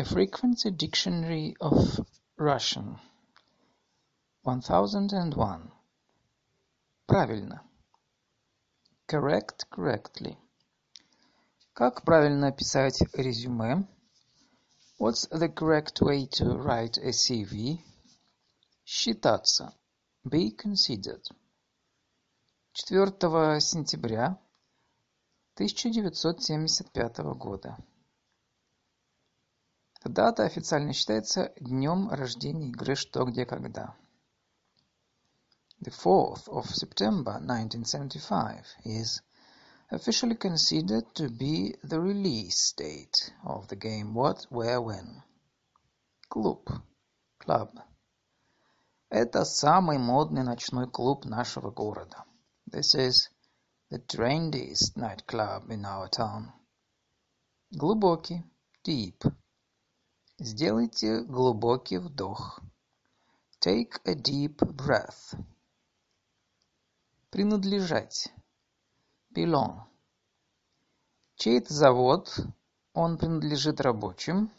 A Frequency Dictionary of Russian. One thousand and one. Правильно. Correct correctly. Как правильно писать резюме? What's the correct way to write a CV? Считаться. Be considered. 4 сентября 1975 года. Эта дата официально считается днем рождения игры «Что, где, когда». The 4th of September 1975 is officially considered to be the release date of the game What, Where, When. Клуб. Club. Это самый модный ночной клуб нашего города. This is the trendiest nightclub in our town. Глубокий. Deep. Сделайте глубокий вдох. Take a deep breath. Принадлежать. Belong. Чей это завод? Он принадлежит рабочим.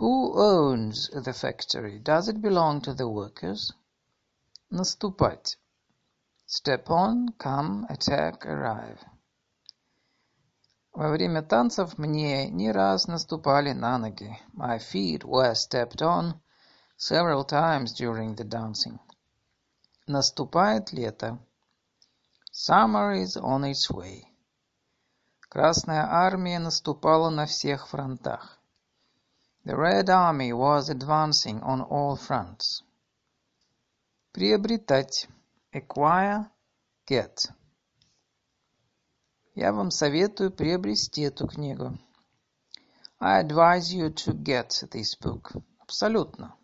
Who owns the factory? Does it belong to the workers? Наступать. Step on, come, attack, arrive. Во время танцев мне не раз наступали на ноги. My feet were stepped on several times during the dancing. Наступает лето. Summer is on its way. Красная армия наступала на всех фронтах. The Red Army was advancing on all fronts. Приобретать. Acquire, get. Я вам советую приобрести эту книгу. I advise you to get this book. Абсолютно.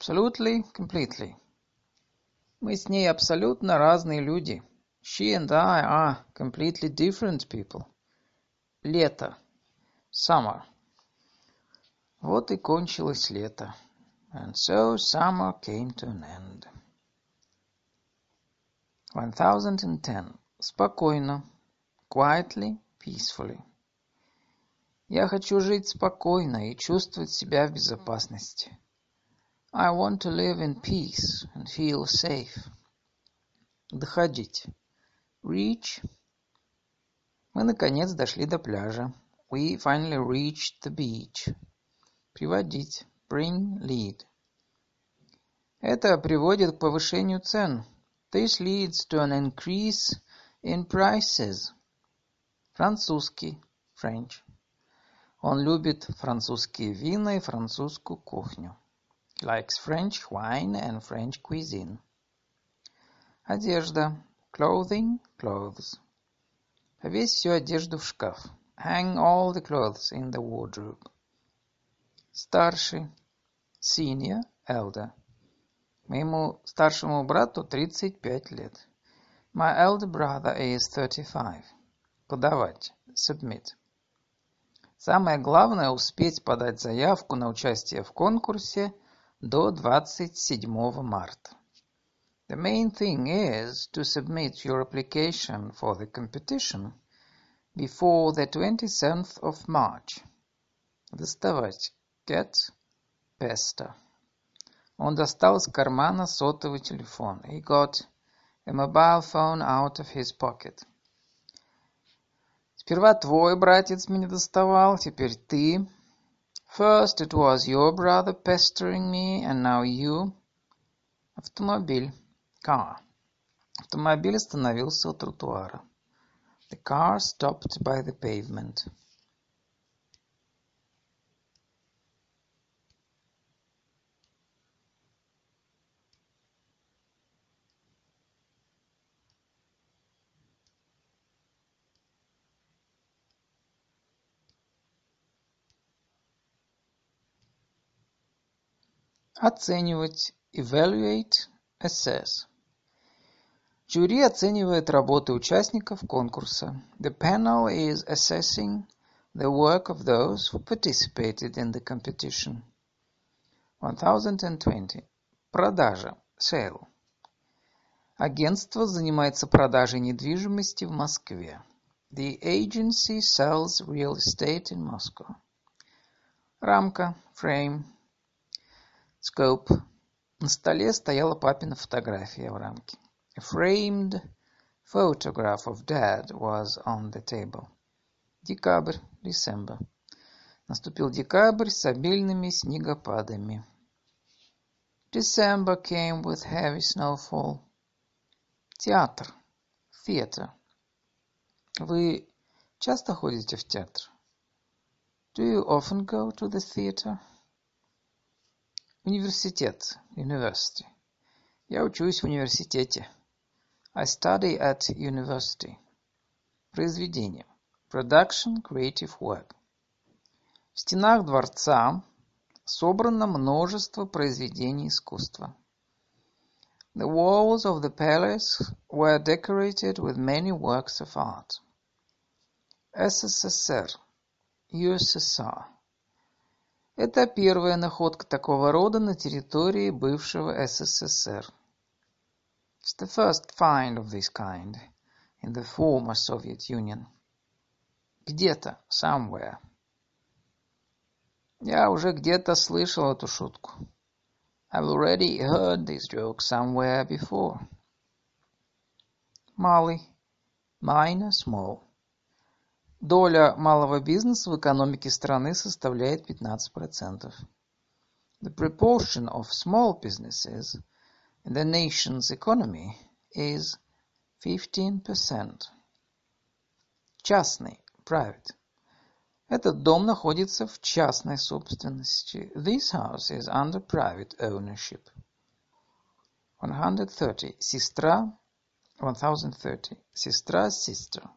Absolutely, completely. Мы с ней абсолютно разные люди. She and I are completely different people. Лето. Summer. Вот и кончилось лето. And so summer came to an end. One thousand and ten. Спокойно. Quietly, peacefully. Я хочу жить спокойно и чувствовать себя в безопасности. I want to live in peace and feel safe. Доходить. Reach. Мы наконец дошли до пляжа. We finally reached the beach. Приводить. Bring, lead. Это приводит к повышению цен. This leads to an increase in prices. Французский. French. Он любит французские вина и французскую кухню. He likes French wine and French cuisine. Одежда. Clothing, clothes. Повесь всю одежду в шкаф. Hang all the clothes in the wardrobe. Старший. Senior, elder. Моему старшему брату тридцать пять лет. My elder brother is thirty-five. Подавать. Submit. Самое главное успеть подать заявку на участие в конкурсе до 27 марта. The main thing is to submit your application for the competition before the 27th of March. Доставать. Get. Pesta. Он достал из кармана сотовый телефон. He got a mobile phone out of his pocket. Сперва твой братец меня доставал, теперь ты. First it was your brother pestering me, and now you. Автомобиль. Car. Автомобиль остановился у тротуара. The car stopped by the pavement. Оценивать. Evaluate. Assess. Жюри оценивает работы участников конкурса. The panel is assessing the work of those who participated in the competition. 1020. Продажа. Sale. Агентство занимается продажей недвижимости в Москве. The agency sells real estate in Moscow. Рамка, frame, scope. На столе стояла папина фотография в рамке. A framed photograph of dad was on the table. Декабрь, December. Наступил декабрь с обильными снегопадами. December came with heavy snowfall. Театр, theater. Вы часто ходите в театр? Do you often go to the theater? Университет, university. Я учусь в университете. I study at university. Произведение. Production, creative work. В стенах дворца собрано множество произведений искусства. The walls of the palace were decorated with many works of art. СССР, USSR. Это первая находка такого рода на территории бывшего СССР. It's the first find of this kind in the former Soviet Union. Где-то, somewhere. Я уже где-то слышал эту шутку. I've already heard this joke somewhere before. Малый. Minor, small. Доля малого бизнеса в экономике страны составляет 15%. The proportion of small businesses in the nation's economy is 15%. Частный, private. Этот дом находится в частной собственности. This house is under private ownership. 130. Сестра. 1030. Сестра, sister.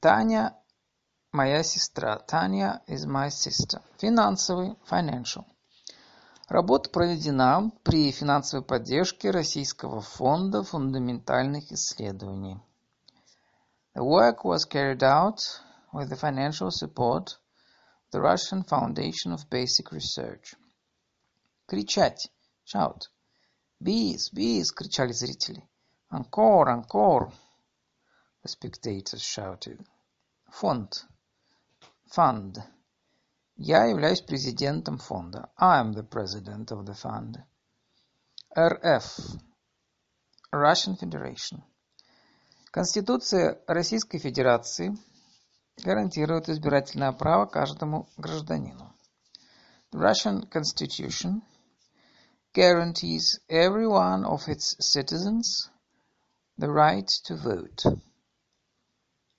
Таня – моя сестра. Таня is my sister. Финансовый, financial. Работа проведена при финансовой поддержке Российского фонда фундаментальных исследований. The work was carried out with the financial support of the Russian Foundation of Basic Research. Кричать. Shout. Bis, bis, кричали зрители. Encore, encore. The spectators shouted. Фонд. Fund. Я являюсь президентом фонда. I am the president of the fund. РФ. Russian Federation. Конституция Российской Федерации гарантирует избирательное право каждому гражданину. The Russian Constitution guarantees every one of its citizens the right to vote.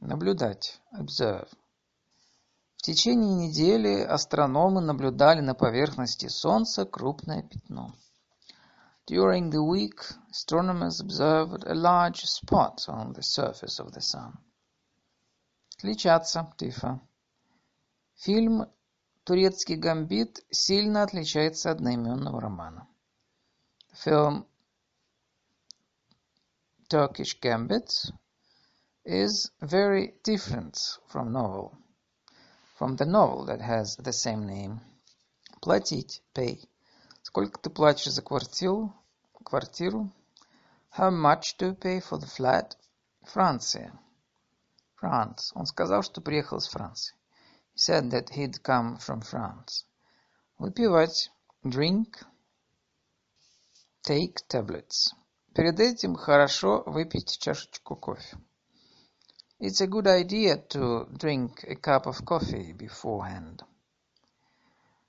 Наблюдать. Observe. В течение недели астрономы наблюдали на поверхности Солнца крупное пятно. During the week, astronomers observed a large spot on the surface of the Sun. Отличаться, differ. Фильм «Турецкий гамбит» сильно отличается от одноименного романа. Film Turkish Gambit is very different from novel, from the novel that has the same name. Платить, pay. Сколько ты платишь за квартиру? Квартиру? How much do you pay for the flat? Франция. France. Он сказал, что приехал из Франции. He said that he'd come from France. Выпивать. Drink. Take tablets. Перед этим хорошо выпить чашечку кофе. It's a good idea to drink a cup of coffee beforehand.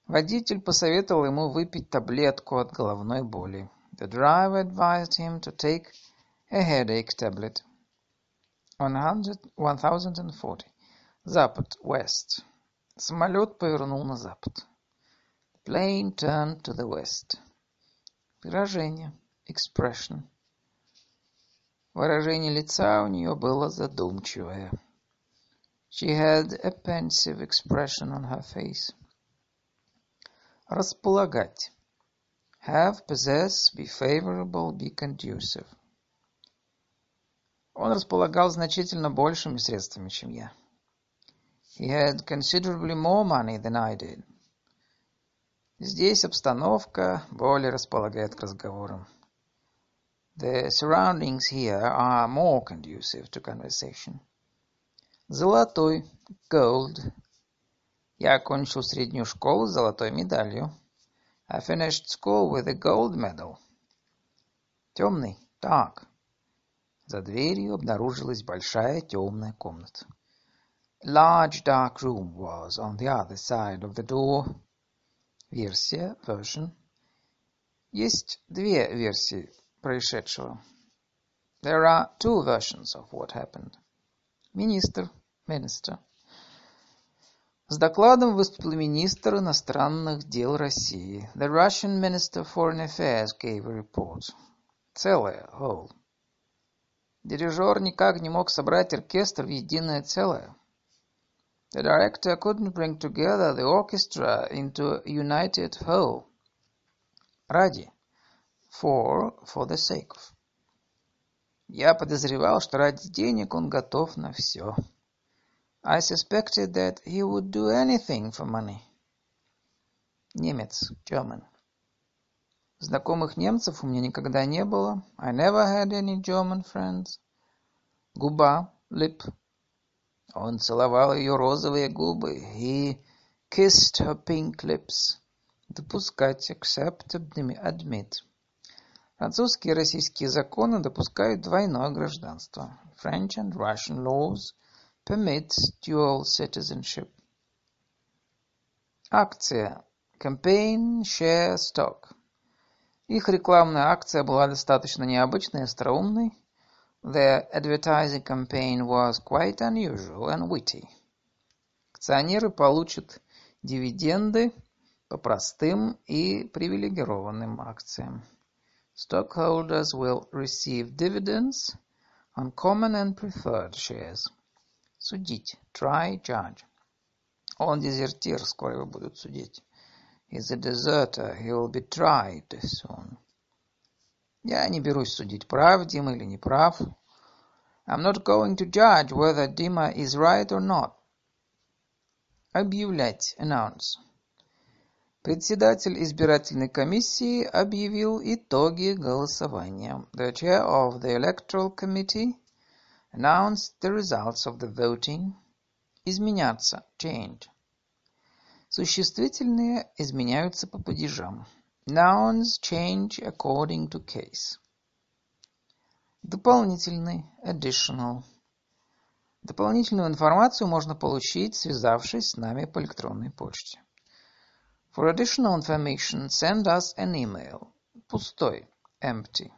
Водитель посоветовал ему выпить таблетку от головной боли. The driver advised him to take a headache tablet. 1040. Запад, west. Самолет повернул на запад. The plane turned to the west. Выражение, expression. Выражение лица у нее было задумчивое. She had a pensive expression on her face. Располагать. Have, possess, be favorable, be conducive. Он располагал значительно большими средствами, чем я. He had considerably more money than I did. Здесь обстановка более располагает к разговорам. The surroundings here are more conducive to conversation. Золотой, gold. Я окончил среднюю школу с золотой медалью. I finished school with a gold medal. Темный. Так. За дверью обнаружилась большая темная комната. A large dark room was on the other side of the door. Версия, version. Есть две версии происшедшего. There are two versions of what happened. Министр, minister. С докладом выступил министр иностранных дел России. The Russian Minister of Foreign Affairs gave a report. Целое, whole. Дирижер никак не мог собрать оркестр в единое целое. The director couldn't bring together the orchestra into a united whole. Ради. For, for the sake of. Я подозревал, что ради денег он готов на все. I suspected that he would do anything for money. Немец, German. Знакомых немцев у меня никогда не было. I never had any German friends. Губа, lip. Он целовал ее розовые губы. He kissed her pink lips. Допускать, accept, admit. Французские и российские законы допускают двойное гражданство. French and Russian laws permit dual citizenship. Акция. Campaign Share Stock. Их рекламная акция была достаточно необычной и остроумной. Their advertising campaign was quite unusual and witty. Акционеры получат дивиденды по простым и привилегированным акциям. Stockholders will receive dividends on common and preferred shares. Судить. Try, judge. Он дезертир, скоро его будут судить. He's a deserter, he will be tried soon. Я не берусь судить, прав Дима или не прав. I'm not going to judge whether Dima is right or not. Объявлять. Announce. Председатель избирательной комиссии объявил итоги голосования. The chair of the electoral committee announced the results of the voting. Изменяться. Change. Существительные изменяются по падежам. Nouns change according to case. Дополнительный. Additional. Дополнительную информацию можно получить, связавшись с нами по электронной почте. For additional information, send us an email. Пустой. Empty.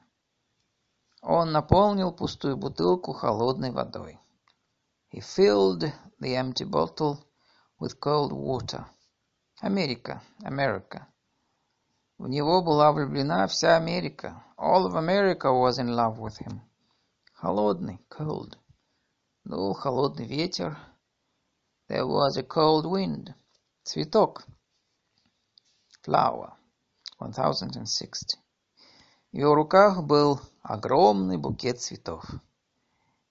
Он наполнил пустую бутылку холодной водой. He filled the empty bottle with cold water. Америка, America. В него была влюблена вся Америка. All of America was in love with him. Холодный, cold. Дул холодный ветер. There was a cold wind. Цветок. Flower. 1060. В его руках был огромный букет цветов.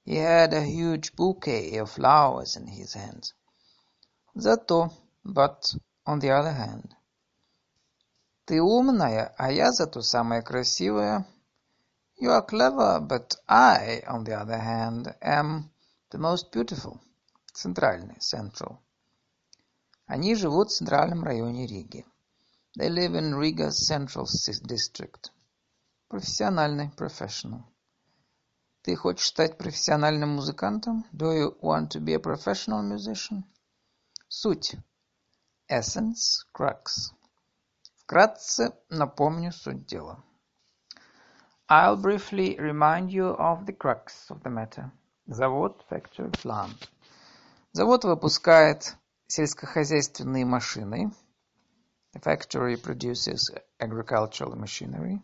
He had a huge bouquet of flowers in his hands. Зато, but, on the other hand. Ты умная, а я зато самая красивая. You are clever, but I, on the other hand, am the most beautiful. Центральный, central. Они живут в центральном районе Риги. They live in Riga's central district. Профессиональный, professional. Ты хочешь стать профессиональным музыкантом? Do you want to be a professional musician? Суть. Essence, crux. Вкратце напомню суть дела. I'll briefly remind you of the crux of the matter. Завод Factory Plant. Завод выпускает сельскохозяйственные машины. The factory produces agricultural machinery.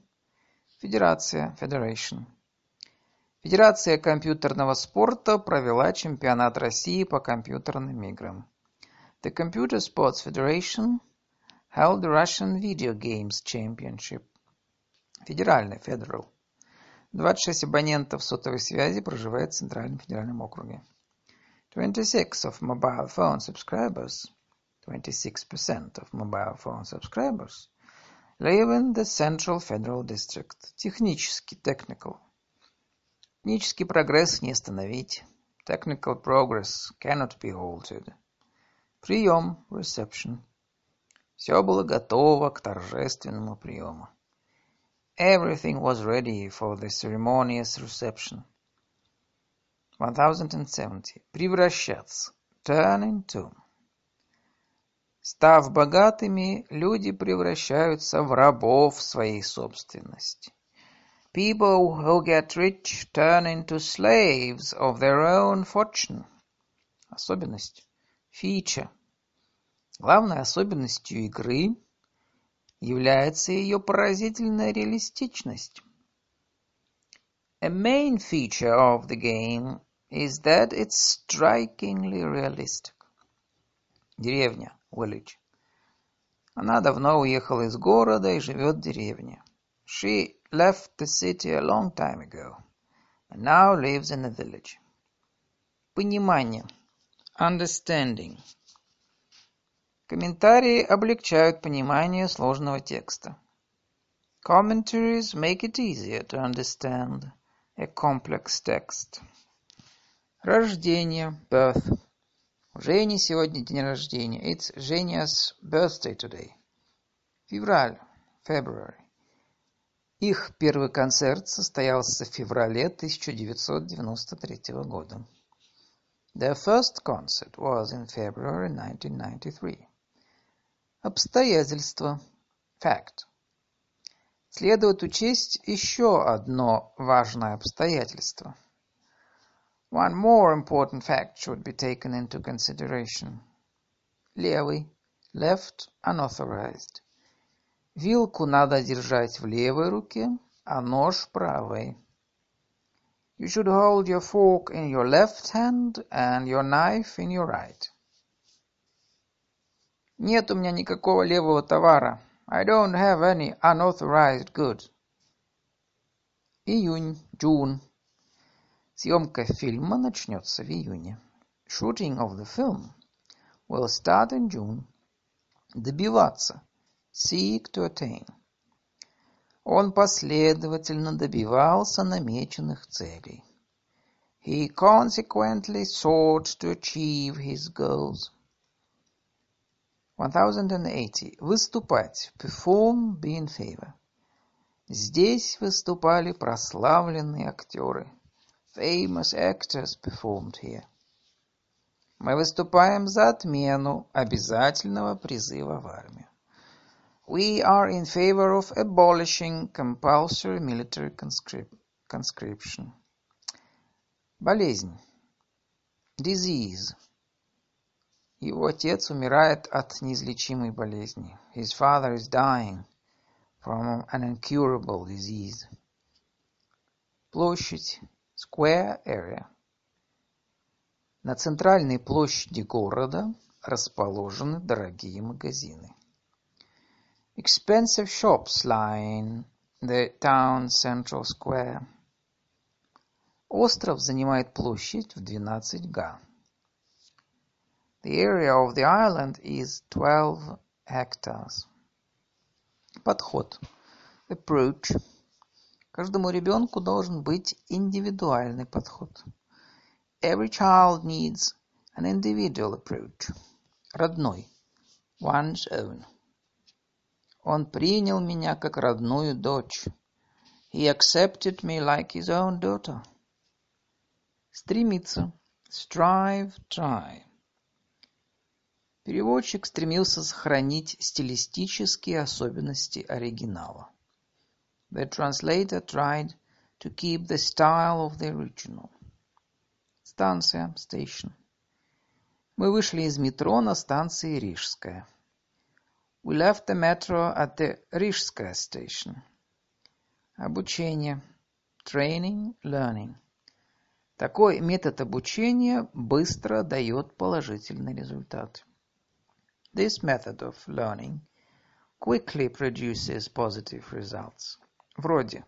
Федерация, Federation. Федерация компьютерного спорта провела чемпионат России по компьютерным играм. The Computer Sports Federation held the Russian Video Games Championship. Федеральный, Federal. 26 абонентов сотовой связи проживает в Центральном федеральном округе. 26 of mobile phone subscribers, 26% of mobile phone subscribers live in the Central Federal District. Технический, technical. Технический прогресс не остановить. Technical progress cannot be halted. Прием, reception. Все было готово к торжественному приему. Everything was ready for the ceremonious reception. 1070. Превращаться. Turn into. Став богатыми, люди превращаются в рабов своей собственности. People who get rich turn into slaves of their own fortune. Особенность. Фича. Главной особенностью игры является ее поразительная реалистичность. A main feature of the game is that it's strikingly realistic. Деревня, village. Она давно уехала из города и живет в деревне. She left the city a long time ago and now lives in a village. Понимание. Understanding. Комментарии облегчают понимание сложного текста. Commentaries make it easier to understand a complex text. Рождение, birth. У сегодня день рождения. It's Женя's birthday today. Февраль, February. Их первый концерт состоялся в феврале 1993 года. Their first concert was in February 1993. Обстоятельства. Fact. Следует учесть еще одно важное обстоятельство. One more important fact should be taken into consideration. Левый. Left unauthorized. Вилку надо держать в левой руке, а нож правой. You should hold your fork in your left hand and your knife in your right. Нет у меня никакого левого товара. I don't have any unauthorized goods. Июнь, June. Съемка фильма начнется в июне. Shooting of the film will start in June. Добиваться. Seek to attain. Он последовательно добивался намеченных целей. He consequently sought to achieve his goals. 1080. Выступать. Perform, be in favor. Здесь выступали прославленные актеры. Famous actors performed here. Мы выступаем за отмену обязательного призыва в армию. We are in favor of abolishing compulsory military conscription. Болезнь. Disease. Его отец умирает от неизлечимой болезни. His father is dying from an incurable disease. Площадь. Square area. На центральной площади города расположены дорогие магазины. Expensive shops line the town central square. Остров занимает площадь в 12 га. The area of the island is 12 hectares. Подход. Approach. Каждому ребенку должен быть индивидуальный подход. Every child needs an individual approach. Родной. One's own. Он принял меня как родную дочь. He accepted me like his own daughter. Стремиться. Strive, try. Переводчик стремился сохранить стилистические особенности оригинала. The translator tried to keep the style of the original. Станция, station. Мы вышли из метро на станции Рижская. We left the metro at the Рижская station. Обучение. Training, learning. Такой метод обучения быстро дает положительный результат. This method of learning quickly produces positive results. Вроде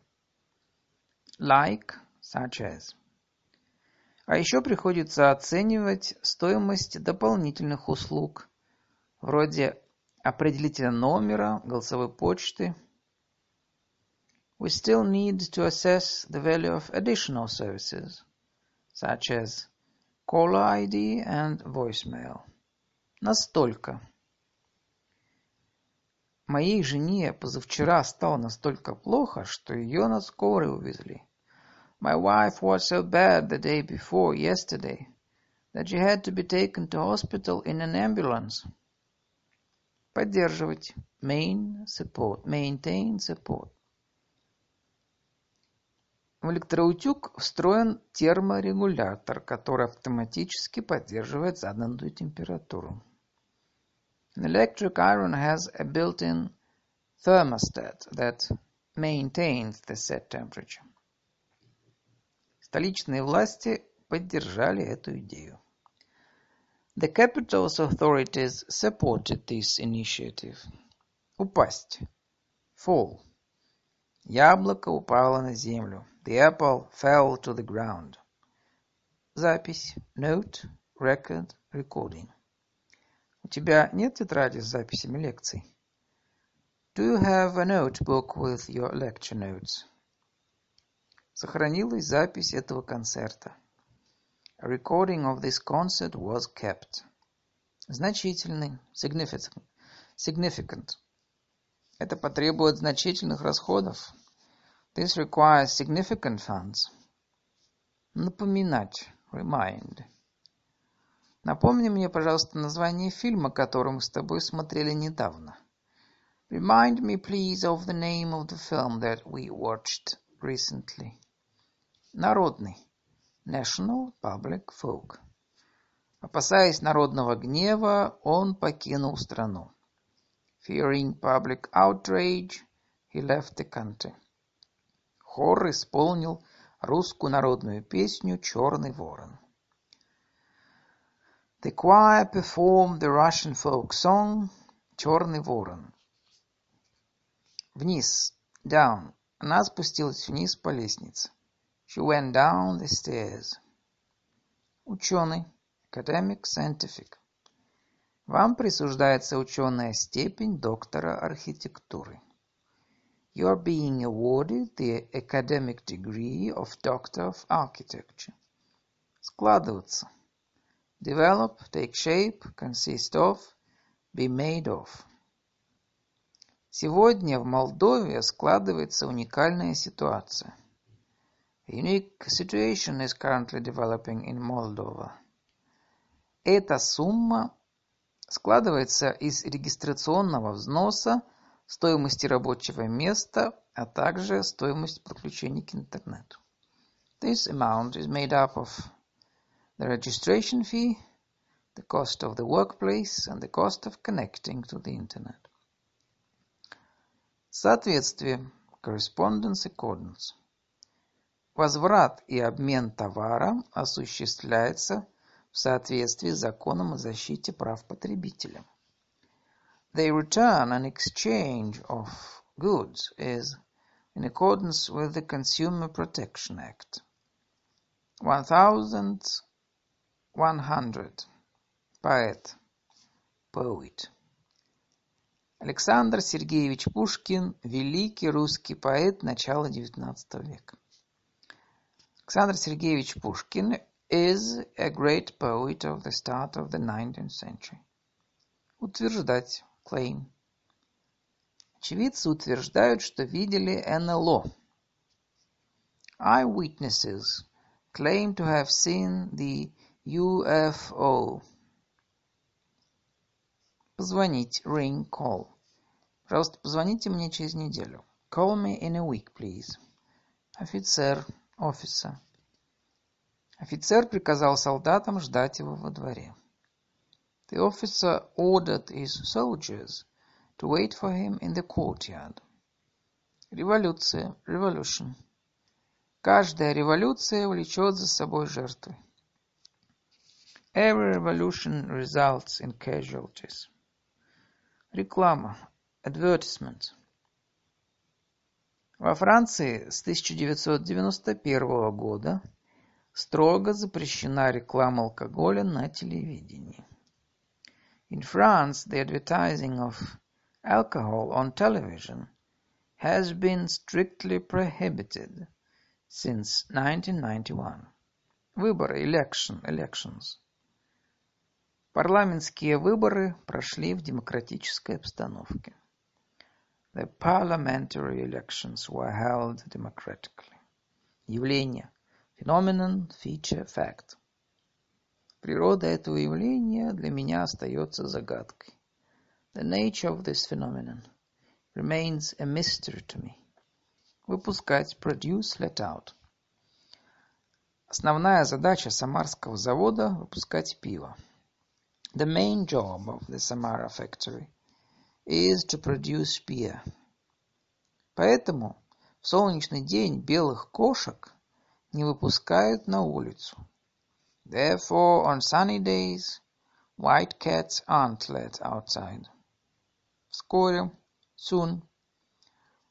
like, such as. А еще приходится оценивать стоимость дополнительных услуг, вроде определителя номера, голосовой почты. We still need to assess the value of additional services, such as caller ID and voicemail. Настолько. Моей жене позавчера стало настолько плохо, что ее на скорой увезли. My wife was so bad the day before yesterday that she had to be taken to hospital in an ambulance. Поддерживать. Main support. Maintain support. В электроутюг встроен терморегулятор, который автоматически поддерживает заданную температуру. An electric iron has a built-in thermostat that maintains the set temperature. Столичные власти поддержали эту идею. The capital's authorities supported this initiative. Упасть. Fall. Яблоко упало на землю. The apple fell to the ground. Запись. Note. Record. Recording. У тебя нет тетради с записями лекций? Do you have a notebook with your lecture notes? Сохранилась запись этого концерта. A recording of this concert was kept. Значительный. Significant. Significant. Это потребует значительных расходов. This requires significant funds. Напоминать. Remind. Напомни мне, пожалуйста, название фильма, который мы с тобой смотрели недавно. Remind me, please, of the name of the film that we watched recently. Народный. National Public Folk. Опасаясь народного гнева, он покинул страну. Fearing public outrage, he left the country. Хор исполнил русскую народную песню «Черный ворон». The choir performed the Russian folk song «Черный ворон». Вниз, down. Она спустилась вниз по лестнице. She went down the stairs. Ученый, academic, scientific. Вам присуждается ученая степень доктора архитектуры. You are being awarded the academic degree of Doctor of Architecture. Складываться. Develop, take shape, consist of, be made of. Сегодня в Молдове складывается уникальная ситуация. A unique situation is currently developing in Moldova. Эта сумма складывается из регистрационного взноса, стоимости рабочего места, а также стоимость подключения к интернету. This amount is made up of the registration fee, the cost of the workplace, and the cost of connecting to the internet. Соответствие. Correspondence accordance. Возврат и обмен товара осуществляется в соответствии с законом о защите прав потребителя. The return and exchange of goods is in accordance with the Consumer Protection Act. 1000 100. Поэт. Poet. Александр Сергеевич Пушкин – великий русский поэт начала XIX века. Александр Сергеевич Пушкин is a great poet of the start of the 19th century. Утверждать. Claim. Очевидцы утверждают, что видели НЛО. Eyewitnesses claim to have seen the UFO. Позвонить. Ring, call. Пожалуйста, позвоните мне через неделю. Call me in a week, please. Офицер. Officer. Офицер приказал солдатам ждать его во дворе. The officer ordered his soldiers to wait for him in the courtyard. Революция. Revolution. Каждая революция влечет за собой жертвы. Every revolution results in casualties. Реклама. Advertisement. Во Франции с 1991 года строго запрещена реклама алкоголя на телевидении. In France, the advertising of alcohol on television has been strictly prohibited since 1991. Выборы, election, elections. Парламентские выборы прошли в демократической обстановке. The parliamentary elections were held democratically. Явление. Phenomenon, feature, fact. Природа этого явления для меня остается загадкой. The nature of this phenomenon remains a mystery to me. Выпускать, produce, let out. Основная задача Самарского завода – выпускать пиво. The main job of the Samara factory is to produce beer. Поэтому в солнечный день белых кошек не выпускают на улицу. Therefore, on sunny days, white cats aren't let outside. Вскоре, soon,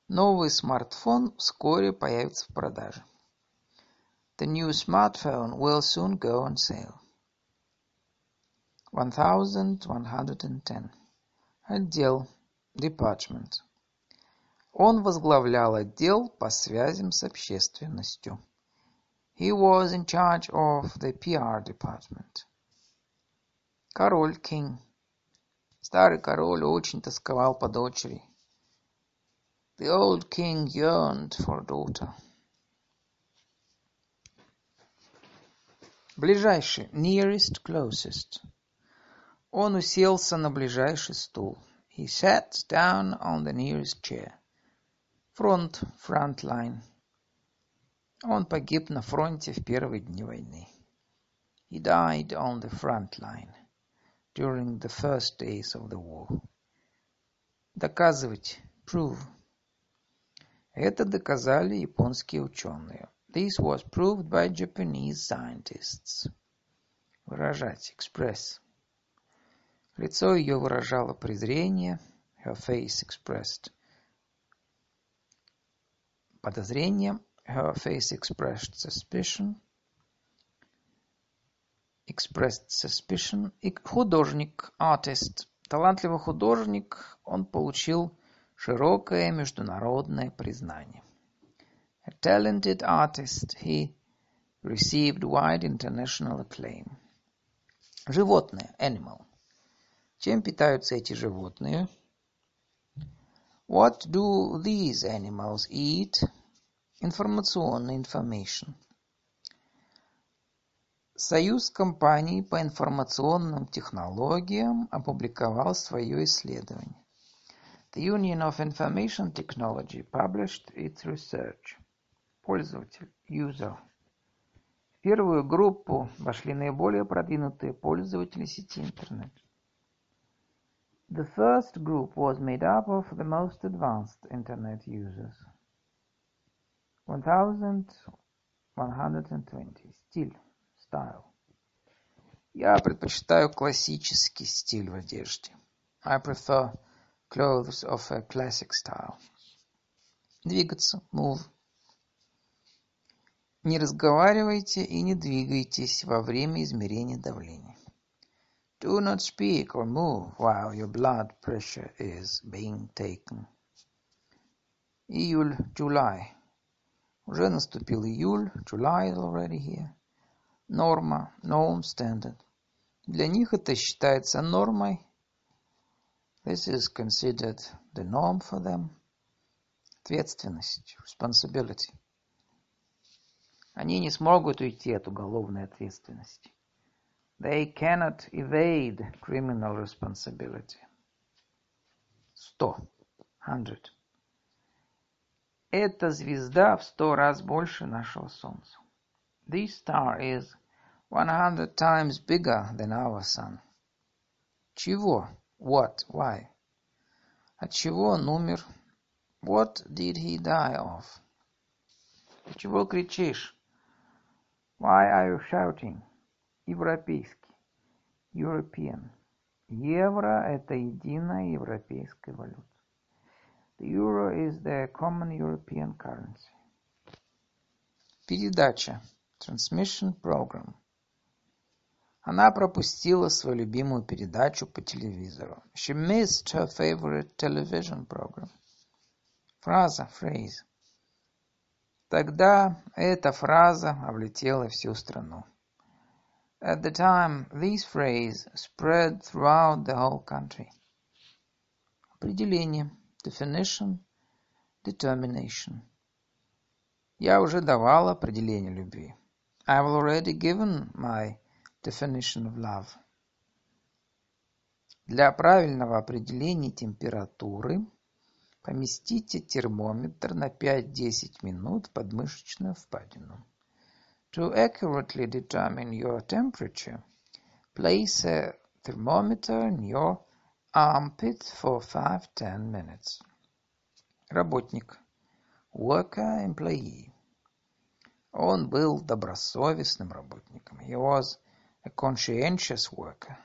новый смартфон вскоре появится в продаже. The new smartphone will soon go on sale. 1110. Отдел. Department. Он возглавлял отдел по связям с общественностью. He was in charge of the PR department. Король, king. Старый король очень тосковал по дочери. The old king yearned for a daughter. Ближайший, nearest, closest. Он уселся на ближайший стул. He sat down on the nearest chair. Фронт, line. Он погиб на фронте в первые дни войны. He died on the front line during the first days of the war. Доказывать, prove. Это доказали японские ученые. This was proved by Japanese scientists. Выражать, express. Лицо ее выражало презрение. Her face expressed подозрение. Her face expressed suspicion. Expressed suspicion. И художник, artist. Талантливый художник, он получил широкое международное признание. A talented artist, he received wide international acclaim. Животное, animal. Чем питаются эти животные? What do these animals eat? Информационный, information. Союз компаний по информационным технологиям опубликовал свое исследование. The Union of Information Technology published its research. Пользователь, user. В первую группу вошли наиболее продвинутые пользователи сети интернет. The first group was made up of the most advanced Internet users. 1120. Стиль. Style. Я предпочитаю классический стиль в одежде. I prefer clothes of a classic style. Двигаться. Move. Не разговаривайте и не двигайтесь во время измерения давления. Do not speak or move while your blood pressure is being taken. Июль, July. Уже наступил июль. July is already here. Норма, norm, standard. Для них это считается нормой. This is considered the norm for them. Ответственность, responsibility. Они не смогут уйти от уголовной ответственности. They cannot evade criminal responsibility. Сто. Hundred. Эта звезда в сто раз больше нашего Солнца. This star is one hundred times bigger than our sun. Чего? What? Why? От чего он умер? What did he die of? Ты чего кричишь? Why are you shouting? Европейский. European. Евро – это единая европейская валюта. The euro is the common European currency. Передача. Transmission program. Она пропустила свою любимую передачу по телевизору. She missed her favorite television program. Фраза, phrase. Тогда эта фраза облетела всю страну. At the time, this phrase spread throughout the whole country. Определение. Definition. Determination. Я уже давал определение любви. I've already given my definition of love. Для правильного определения температуры поместите термометр на 5-10 минут под мышечную впадину. To accurately determine your temperature, place a thermometer in your armpit for 5-10 minutes. Работник. Worker, employee. Он был добросовестным работником. He was a conscientious worker.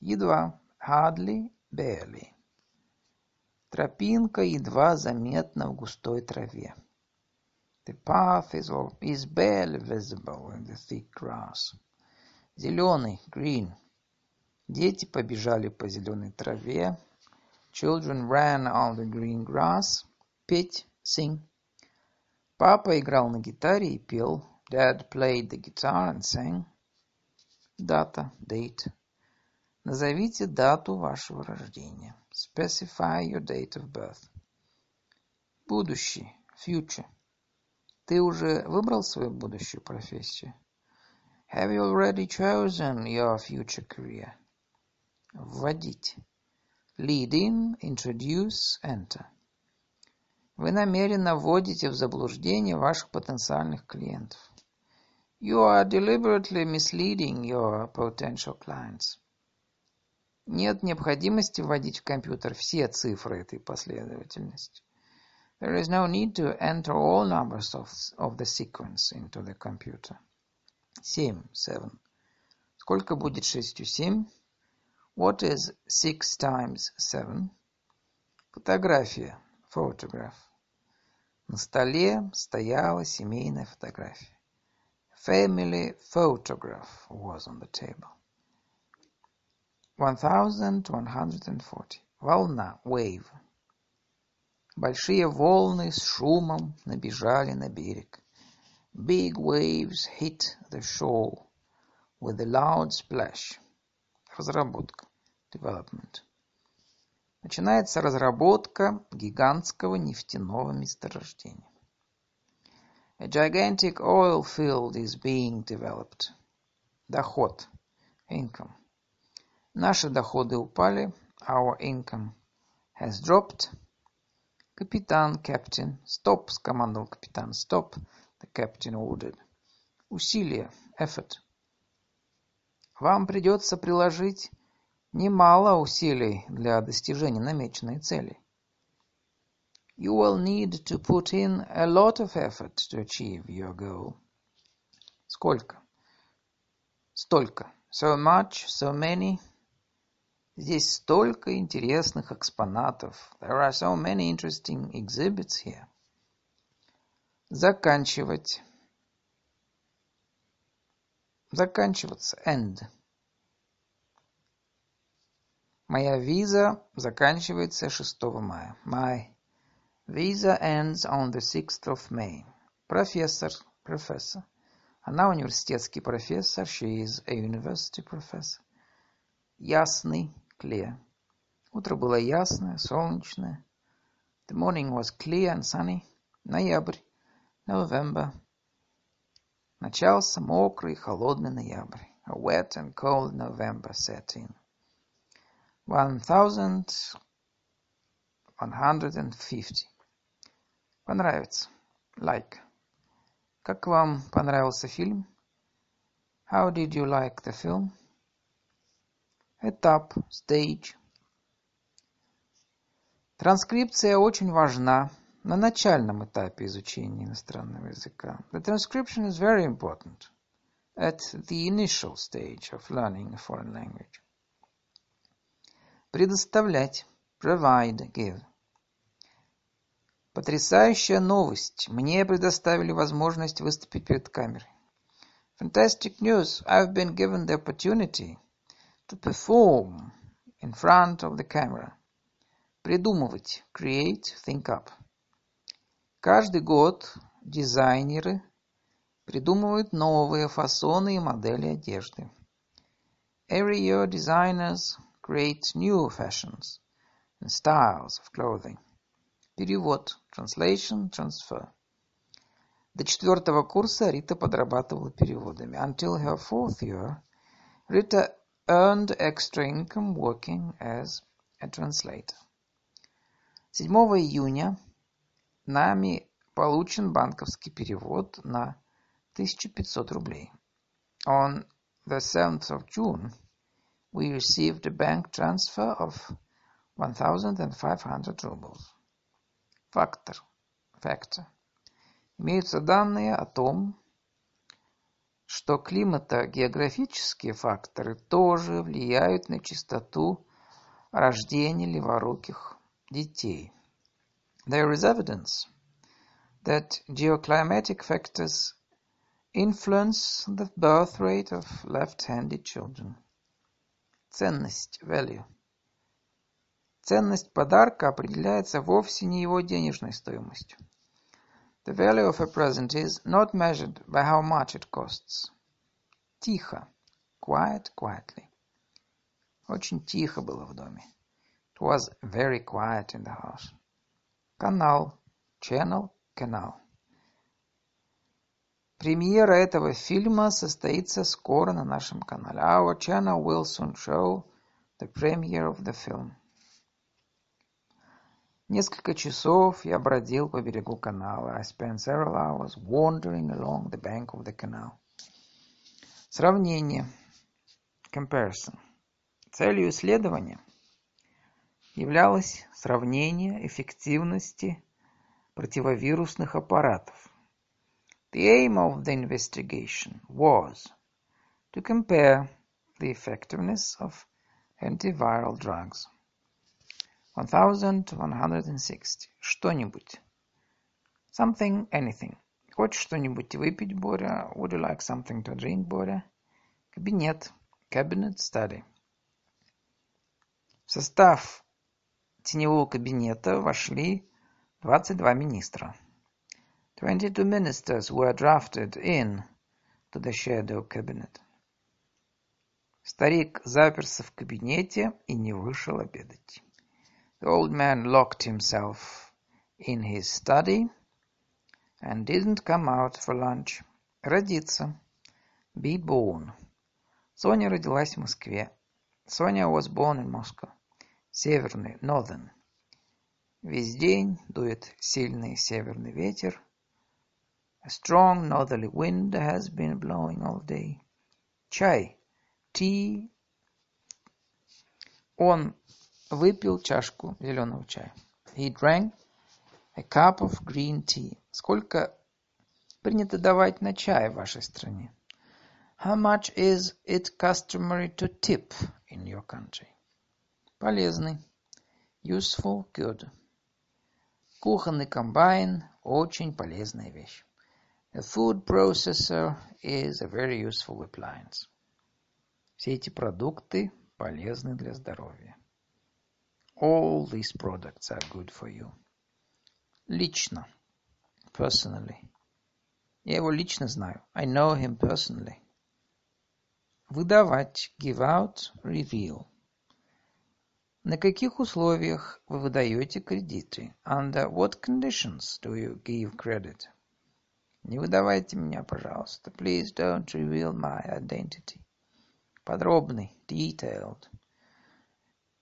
Едва. Hardly, barely. Тропинка едва заметна в густой траве. The path is, barely visible in the thick grass. Зеленый, green. Дети побежали по зеленой траве. Children ran on the green grass. Петь, sing. Папа играл на гитаре и пел. Dad played the guitar and sang. Дата, date. Назовите дату вашего рождения. Specify your date of birth. Будущий. Future. Ты уже выбрал свою будущую профессию? Have you already chosen your future career? Вводить. Lead in, introduce, enter. Вы намеренно вводите в заблуждение ваших потенциальных клиентов. You are deliberately misleading your potential clients. Нет необходимости вводить в компьютер все цифры этой последовательности. There is no need to enter all numbers of, of the sequence into the computer. Семь, seven. Сколько будет шестью семь? What is six times seven? Фотография, photograph. На столе стояла семейная фотография. Family photograph was on the table. 1140. Волна, wave. Большие волны с шумом набежали на берег. Big waves hit the shore with a loud splash. Разработка. Development. Начинается разработка гигантского нефтяного месторождения. A gigantic oil field is being developed. Доход. Income. Наши доходы упали. Our income has dropped. Капитан, captain. Stop, скомандовал капитан. Stop, the captain ordered. Усилие, effort. Вам придется приложить немало усилий для достижения намеченной цели. You will need to put in a lot of effort to achieve your goal. Сколько? Столько. So much, so many. Здесь столько интересных экспонатов. There are so many interesting exhibits here. Заканчивать. Заканчиваться. End. Моя виза заканчивается 6 мая. My visa ends on the 6th of May. Профессор. Professor. Она университетский профессор. She is a university professor. Ясный clear. Утро было ясное, солнечное. The morning was clear and sunny. Ноябрь. November. Начался мокрый и холодный ноябрь. A wet and cold November set in. One thousand one hundred and fifty. Понравится. Like. Как вам понравился фильм? How did you like the film? Этап, stage. Транскрипция очень важна на начальном этапе изучения иностранного языка. The transcription is very important at the initial stage of learning a foreign language. Предоставлять, provide, give. Потрясающая новость! Мне предоставили возможность выступить перед камерой. Fantastic news! I've been given the opportunity To perform in front of the camera. Придумывать. Create, think up. Каждый год дизайнеры придумывают новые фасоны и модели одежды. Every year designers create new fashions and styles of clothing. Перевод. Translation, transfer. До четвертого курса Рита подрабатывала переводами. Until her fourth year, Rita earned extra income working as a translator. 7 июня нами получен банковский перевод на 1500 рублей. On the 7th of June, we received a bank transfer of 1500 rubles. Фактор. Factor. Имеются данные о том, что климатогеографические факторы тоже влияют на частоту рождения леворуких детей. There is evidence that geoclimatic factors influence the birth rate of left-handed children. Ценность, value. Ценность подарка определяется вовсе не его денежной стоимостью. The value of a present is not measured by how much it costs. Тихо. Quiet, quietly. Очень тихо было в доме. It was very quiet in the house. Канал. Channel, canal. Премьера этого фильма состоится скоро на нашем канале. Our channel will soon show the premiere of the film. Несколько часов я бродил по берегу канала. I spent several hours wandering along the bank of the canal. Сравнение. Comparison. Целью исследования являлось сравнение эффективности противовирусных аппаратов. The aim of the investigation was to compare the effectiveness of antiviral drugs. 1160. Что-нибудь. Something, anything. Хочешь что-нибудь выпить, Боря? Would you like something to drink, Боря? Кабинет. Cabinet study. В состав теневого кабинета вошли 22 министра. Twenty-two ministers were drafted in to the shadow cabinet. Старик заперся в кабинете и не вышел обедать. The old man locked himself in his study and didn't come out for lunch. Родиться. Be born. Соня родилась в Москве. Sonia was born in Moscow. Северный, northern. Весь день дует сильный северный ветер. A strong northerly wind has been blowing all day. Чай. Tea. Он Выпил чашку зеленого чая. He drank a cup of green tea. Сколько принято давать на чай в вашей стране? How much is it customary to tip in your country? Полезный. Useful, good. Кухонный комбайн – очень полезная вещь. A food processor is a very useful appliance. Все эти продукты полезны для здоровья. All these products are good for you. Лично. Personally. Я его лично знаю. I know him personally. Выдавать. Give out. Reveal. На каких условиях вы выдаете кредиты? Under what conditions do you give credit? Не выдавайте меня, пожалуйста. Please don't reveal my identity. Подробный. Detailed.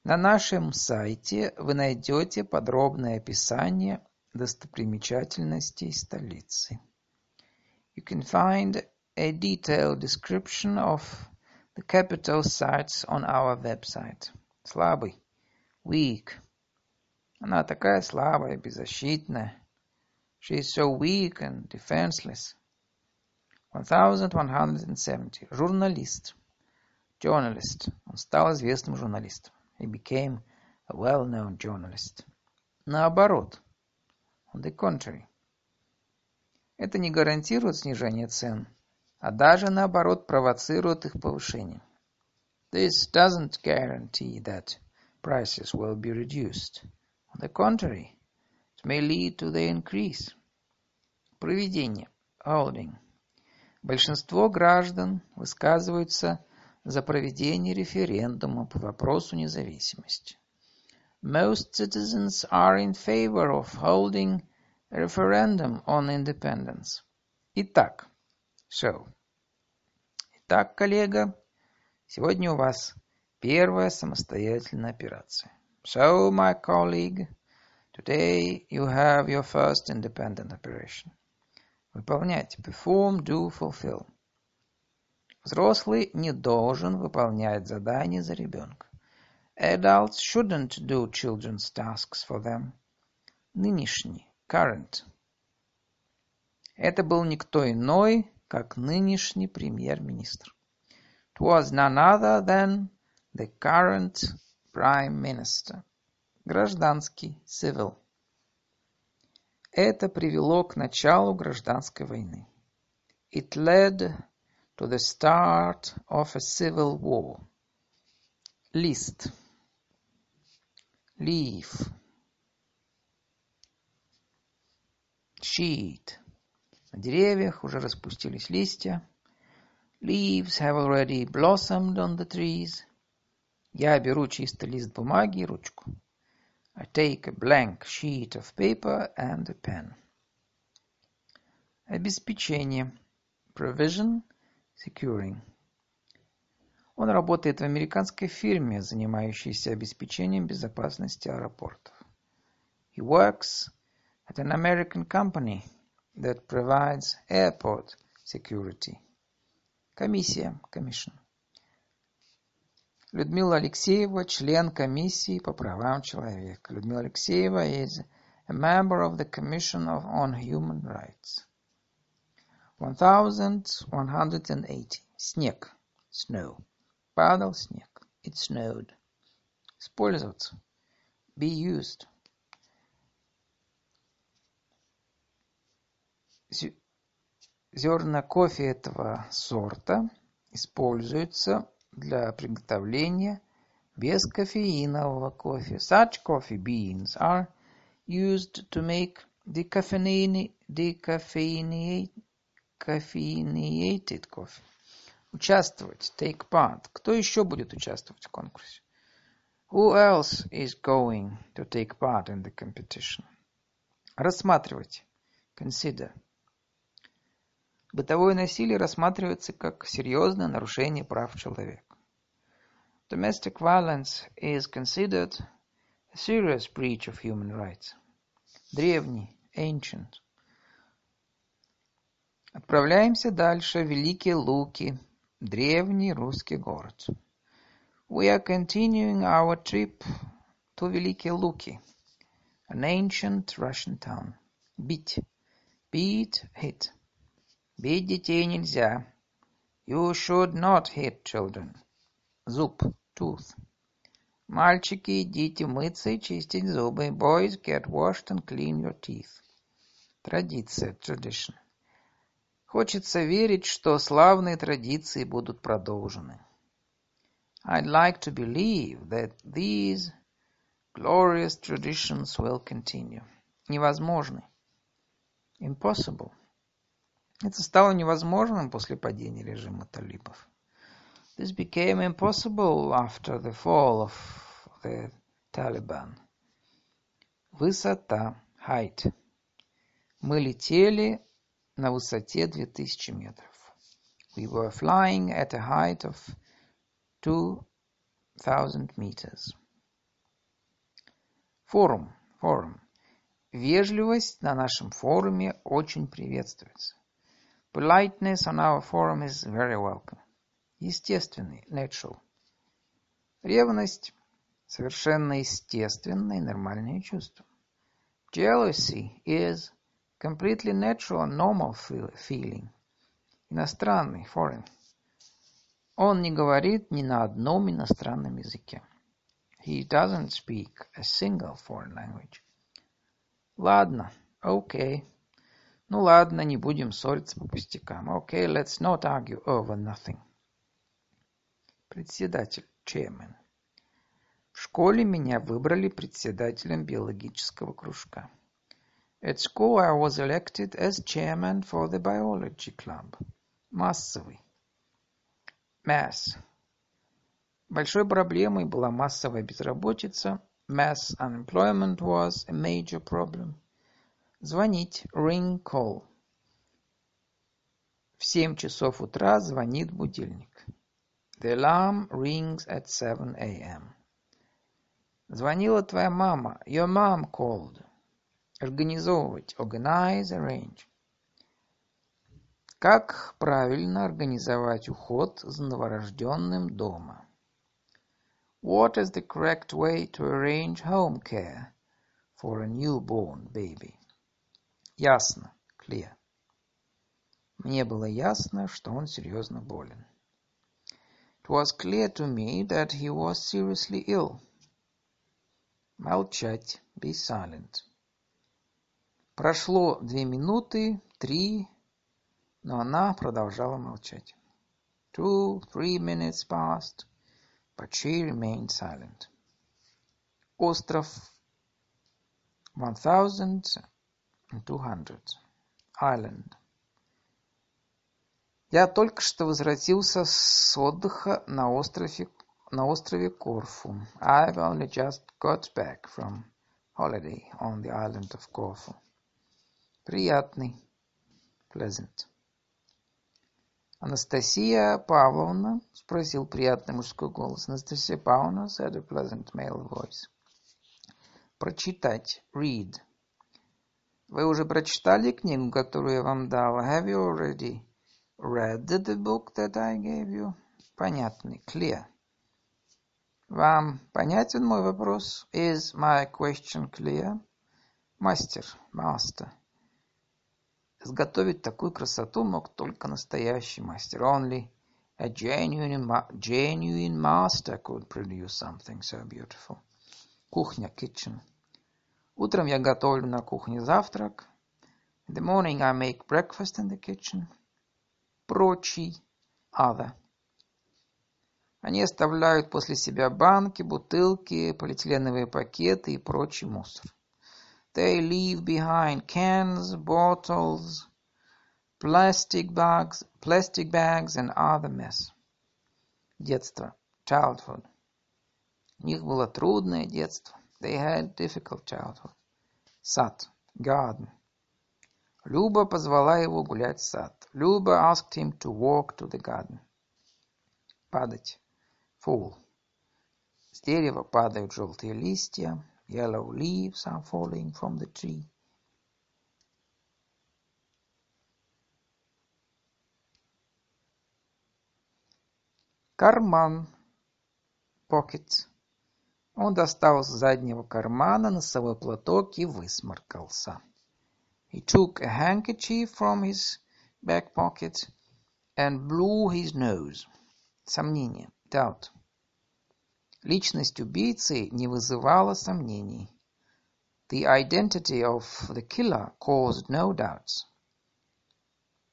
На нашем сайте вы найдете подробное описание достопримечательностей столицы. You can find a detailed description of the capital sites on our website. Слабый. Weak. Она такая слабая, беззащитная. She is so weak and defenseless. 1170. Журналист. Journalist. Он стал известным журналистом. He became a well-known journalist. Наоборот. On the contrary. Это не гарантирует снижение цен, а даже наоборот провоцирует их повышение. This doesn't guarantee that prices will be reduced. On the contrary, it may lead to their increase. Проведение. Holding. Большинство граждан высказываются за проведение референдума по вопросу независимости. Most citizens are in favor of holding referendum on independence. Итак, so. Итак, коллега, сегодня у вас первая самостоятельная операция. So, my colleague, today you have your first independent operation. Выполнять. Perform, do, fulfill. Взрослый не должен выполнять задания за ребенка. Adults shouldn't do children's tasks for them. Нынешний. Current. Это был никто иной, как нынешний премьер-министр. It was none other than the current prime minister. Гражданский. Civil. Это привело к началу гражданской войны. It led to the start of a civil war. List. Leaf. Sheet. На деревьях уже распустились листья. Leaves have already blossomed on the trees. Я беру чистый лист бумаги и ручку. I take a blank sheet of paper and a pen. Обеспечение. Provision. Securing. Он работает в американской фирме, занимающейся обеспечением безопасности аэропортов. He works at an American company that provides airport security. Комиссия. Commission. Людмила Алексеева, член комиссии по правам человека. Людмила Алексеева is a member of the Commission of, on Human Rights. 1180. Снег. Snow. Падал снег. It snowed. Использоваться. Be used. Зерна кофе этого сорта используются для приготовления бескофеинового кофе. Such coffee beans are used to make decaffeinated, decaffeinated coffee. Участвовать. Take part. Кто еще будет участвовать в конкурсе? Who else is going to take part in the competition? Рассматривать. Consider. Бытовое насилие рассматривается как серьезное нарушение прав человека. Domestic violence is considered a serious breach of human rights. Древний, ancient. Отправляемся дальше. Великие Луки, древний русский город. We are continuing our trip to Великие Луки, an ancient Russian town. Бить. Beat, hit. Бить детей нельзя. You should not hit children. Зуб. Tooth. Мальчики, идите мыться и чистить зубы. Boys, get washed and clean your teeth. Традиция. Tradition. Хочется верить, что славные традиции будут продолжены. I'd like to believe that these glorious traditions will continue. Невозможны. Impossible. Это стало невозможным после падения режима талибов. This became impossible after the fall of the Taliban. Высота. Height. Мы летели на высоте 2000 метров. We were flying at a height of 2000 meters. Форум. Forum. Вежливость на нашем форуме очень приветствуется. Politeness on our forum is very welcome. Естественный, natural. Ревность – совершенно естественное и нормальное чувство. Jealousy is completely natural normal feeling. Иностранный, foreign. Он не говорит ни на одном иностранном языке. He doesn't speak a single foreign language. Ладно. Okay. Ну ладно, не будем ссориться по пустякам. Okay, let's not argue over nothing. Председатель, chairman. В школе меня выбрали председателем биологического кружка. At school I was elected as chairman for the biology club. Массовый. Mass. Большой проблемой была массовая безработица. Mass unemployment was a major problem. Звонить. Ring call. В семь часов утра звонит будильник. The alarm rings at 7 a.m. Звонила твоя мама. Your mom called. Организовывать. Organize, arrange. Как правильно организовать уход за новорожденным дома? What is the correct way to arrange home care for a newborn baby? Ясно. Clear. Мне было ясно, что он серьезно болен. It was clear to me that he was seriously ill. Молчать. Be silent. Прошло две минуты, три, но она продолжала молчать. Two, three minutes passed, but she remained silent. Остров one thousand two hundred. Island. Я только что возвратился с отдыха на острове на острове Корфу. I've only just got back from holiday on the island of Corfu. Приятный. Pleasant. Анастасия Павловна, спросил приятный мужской голос. Анастасия Павловна, said a pleasant male voice. Прочитать. Read. Вы уже прочитали книгу, которую я вам дал? Have you already read the book that I gave you? Понятный. Clear. Вам понятен мой вопрос? Is my question clear? Мастер, master. Изготовить такую красоту мог только настоящий мастер. Only a genuine, genuine master could produce something so beautiful. Кухня, kitchen. Утром я готовлю на кухне завтрак. In the morning I make breakfast in the kitchen. Прочий, other. Они оставляют после себя банки, бутылки, полиэтиленовые пакеты и прочий мусор. They leave behind cans, bottles, plastic bags, plastic bags and other mess. Детство. Childhood. У них было трудное детство. They had difficult childhood. Сад. Garden. Люба позвала его гулять в сад. Люба asked him to walk to the garden. Падать. Fall. С дерева падают желтые листья. Yellow leaves are falling from the tree. Карман. Pocket. Он достал с заднего кармана носовой платок и высморкался. He took a handkerchief from his back pocket and blew his nose. Сомнение. Doubt. Личность убийцы не вызывала сомнений. The identity of the killer caused no doubts.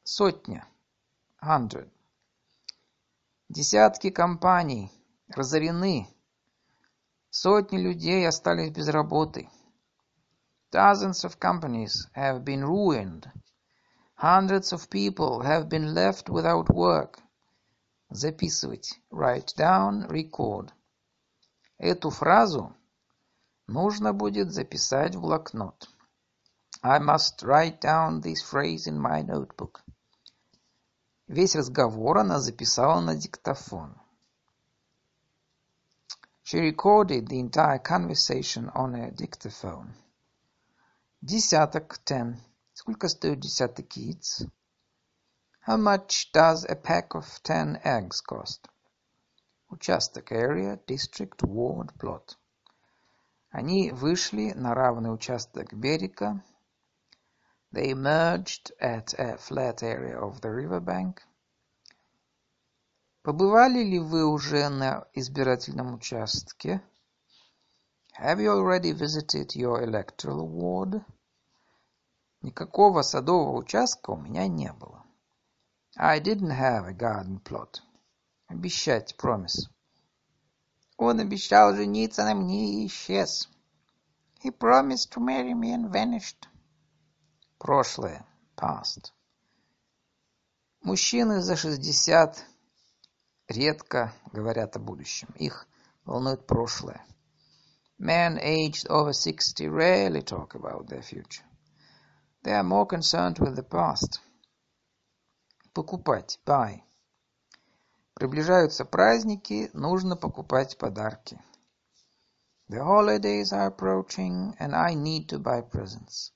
Сотня. Hundred. Десятки компаний разорены. Сотни людей остались без работы. Dozens of companies have been ruined. Hundreds of people have been left without work. Записывать. Write down, record. Эту фразу нужно будет записать в блокнот. I must write down this phrase in my notebook. Весь разговор она записала на диктофон. She recorded the entire conversation on a dictaphone. Десяток, ten. Сколько стоит десяток яиц? How much does a pack of ten eggs cost? Участок area, district, ward, plot. Они вышли на равный участок берега. They emerged at a flat area of the riverbank. Побывали ли вы уже на избирательном участке? Have you already visited your electoral ward? Никакого садового участка у меня не было. I didn't have a garden plot. Обещать, promise. Он обещал жениться на мне и исчез. He promised to marry me and vanished. Прошлое, past. Мужчины за шестьдесят редко говорят о будущем. Их волнует прошлое. Men aged over sixty rarely talk about their future. They are more concerned with the past. Покупать. Buy. Приближаются праздники, нужно покупать подарки. The holidays are approaching, and I need to buy presents.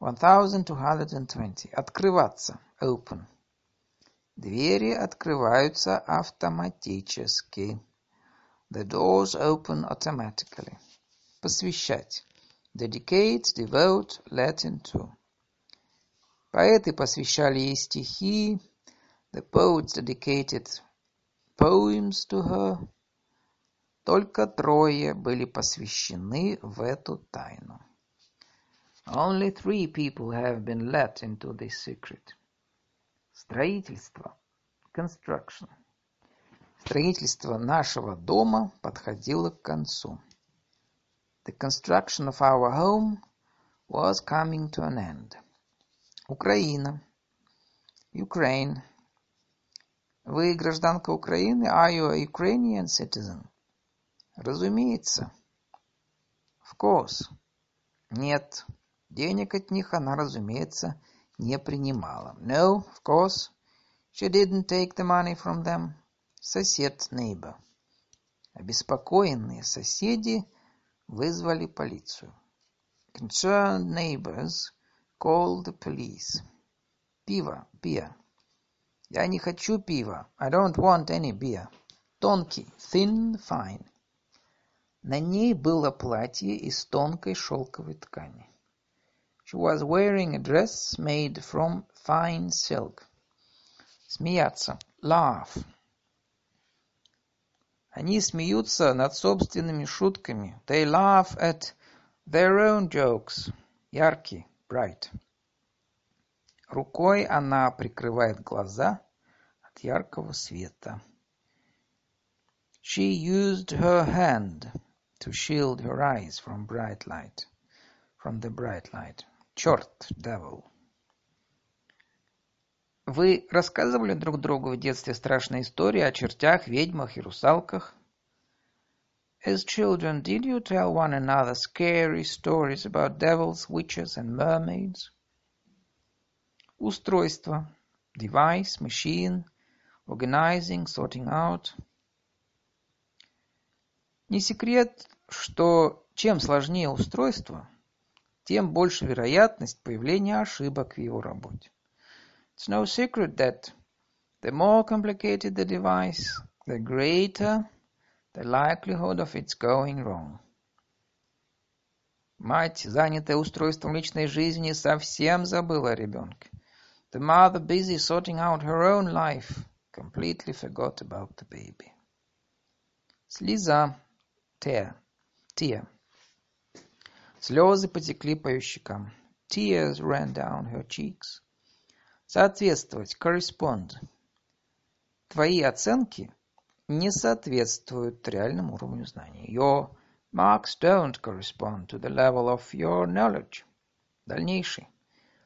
1220. Открываться. Open. Двери открываются автоматически. The doors open automatically. Посвящать. Dedicate, devote, let into. Поэты посвящали ей стихи. The poets dedicated poems to her. Только трое были посвящены в эту тайну. Only three people have been let into this secret. Строительство. Construction. Строительство нашего дома подходило к концу. The construction of our home was coming to an end. Украина. Ukraine. Вы гражданка Украины? Are you a Ukrainian citizen? Разумеется. Of course. Нет. Денег от них она, разумеется, не принимала. No, of course. She didn't take the money from them. Сосед, neighbor. Обеспокоенные соседи вызвали полицию. Concerned neighbors called the police. Пиво, beer. Я не хочу пива. I don't want any beer. Тонкий, thin, fine. На ней было платье из тонкой шелковой ткани. She was wearing a dress made from fine silk. Смеяться. Laugh. Они смеются над собственными шутками. They laugh at their own jokes. Яркий, bright. Рукой она прикрывает глаза от яркого света. She used her hand to shield her eyes from bright light, from the bright light. Черт, devil. Вы рассказывали друг другу в детстве страшные истории о чертях, ведьмах и русалках? As children, did you tell one another scary stories about devils, witches and mermaids? Устройство. Device, machine, organizing, sorting out. Не секрет, что чем сложнее устройство, тем больше вероятность появления ошибок в его работе. It's no secret that the more complicated the device, the greater the likelihood of its going wrong. Мать, занятая устройством личной жизни, совсем забыла о ребенке. The mother, busy sorting out her own life, completely forgot about the baby. Слеза, tear, tear. Слезы потекли по ее щекам. Tears ran down her cheeks. Соответствовать, correspond. Твои оценки не соответствуют реальному уровню знаний. Your marks don't correspond to the level of your knowledge. Дальнейший.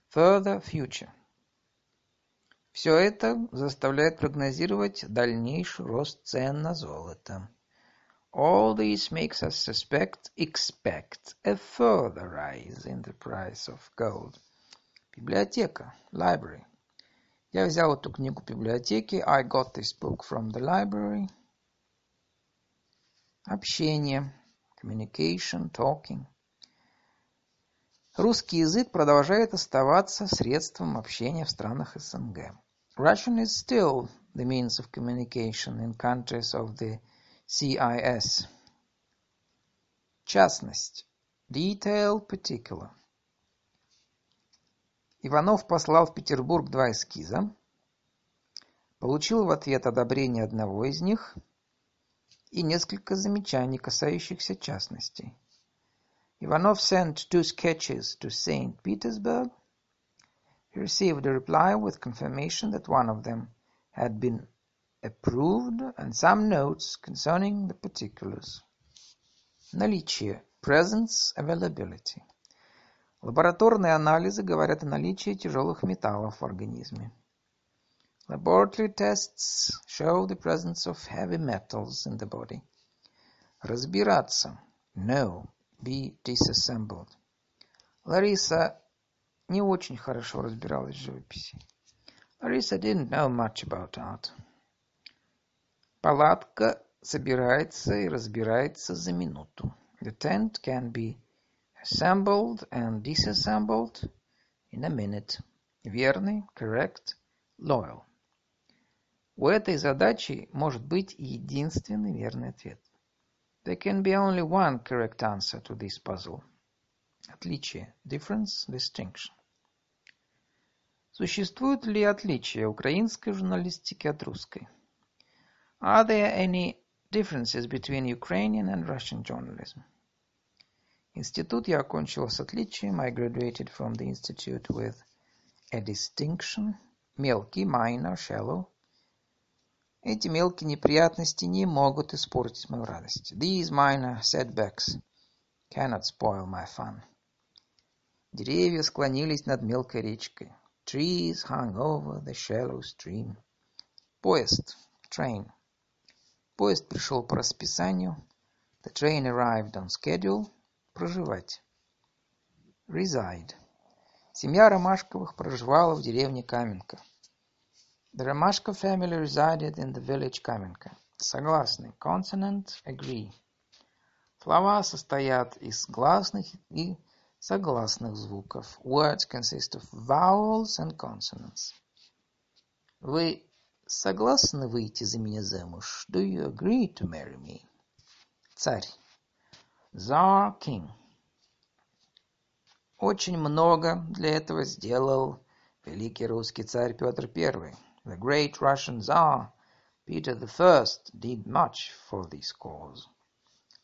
Further future. Все это заставляет прогнозировать дальнейший рост цен на золото. All this makes us suspect, expect a further rise in the price of gold. Библиотека, library. Я взял эту книгу в библиотеке. I got this book from the library. Общение. Communication, talking. Русский язык продолжает оставаться средством общения в странах СНГ. Russian is still the means of communication in countries of the CIS. Частность. Detail, particular. Иванов послал в Петербург два эскиза, получил в ответ одобрение одного из них и несколько замечаний, касающихся частностей. Иванов sent two sketches to St. Petersburg. He received a reply with confirmation that one of them had been approved and some notes concerning the particulars. Наличие. Presence, availability. Лабораторные анализы говорят о наличии тяжелых металлов в организме. Laboratory tests show the presence of heavy metals in the body. Разбираться. Know. Be disassembled. Лариса Не очень хорошо разбиралась в живописи. Larissa didn't know much about art. Палатка собирается и разбирается за минуту. The tent can be assembled and disassembled in a minute. Верный, correct, loyal. У этой задачи может быть единственный верный ответ. There can be only one correct answer to this puzzle. Отличие. Difference, distinction. Существуют ли отличия украинской журналистики от русской? Are there any differences between Ukrainian and Russian journalism? Институт я окончила с отличием. I graduated from the institute with a distinction. Мелкий, minor, shallow. Эти мелкие неприятности не могут испортить мою радость. These minor setbacks cannot spoil my fun. Деревья склонились над мелкой речкой. Trees hung over the shallow stream. Поезд. Train. Поезд пришел по расписанию. The train arrived on schedule. Проживать. Reside. Семья Ромашковых проживала в деревне Каменка. The Romashkov family resided in the village Kamenka. Согласный. Consonant. Agree. Слова состоят из гласных и согласных звуков. Words consist of vowels and consonants. Вы согласны выйти за меня замуж? Do you agree to marry me? Царь. Tsar King. Очень много для этого сделал великий русский царь Петр I. The great Russian Tsar Peter I did much for this cause.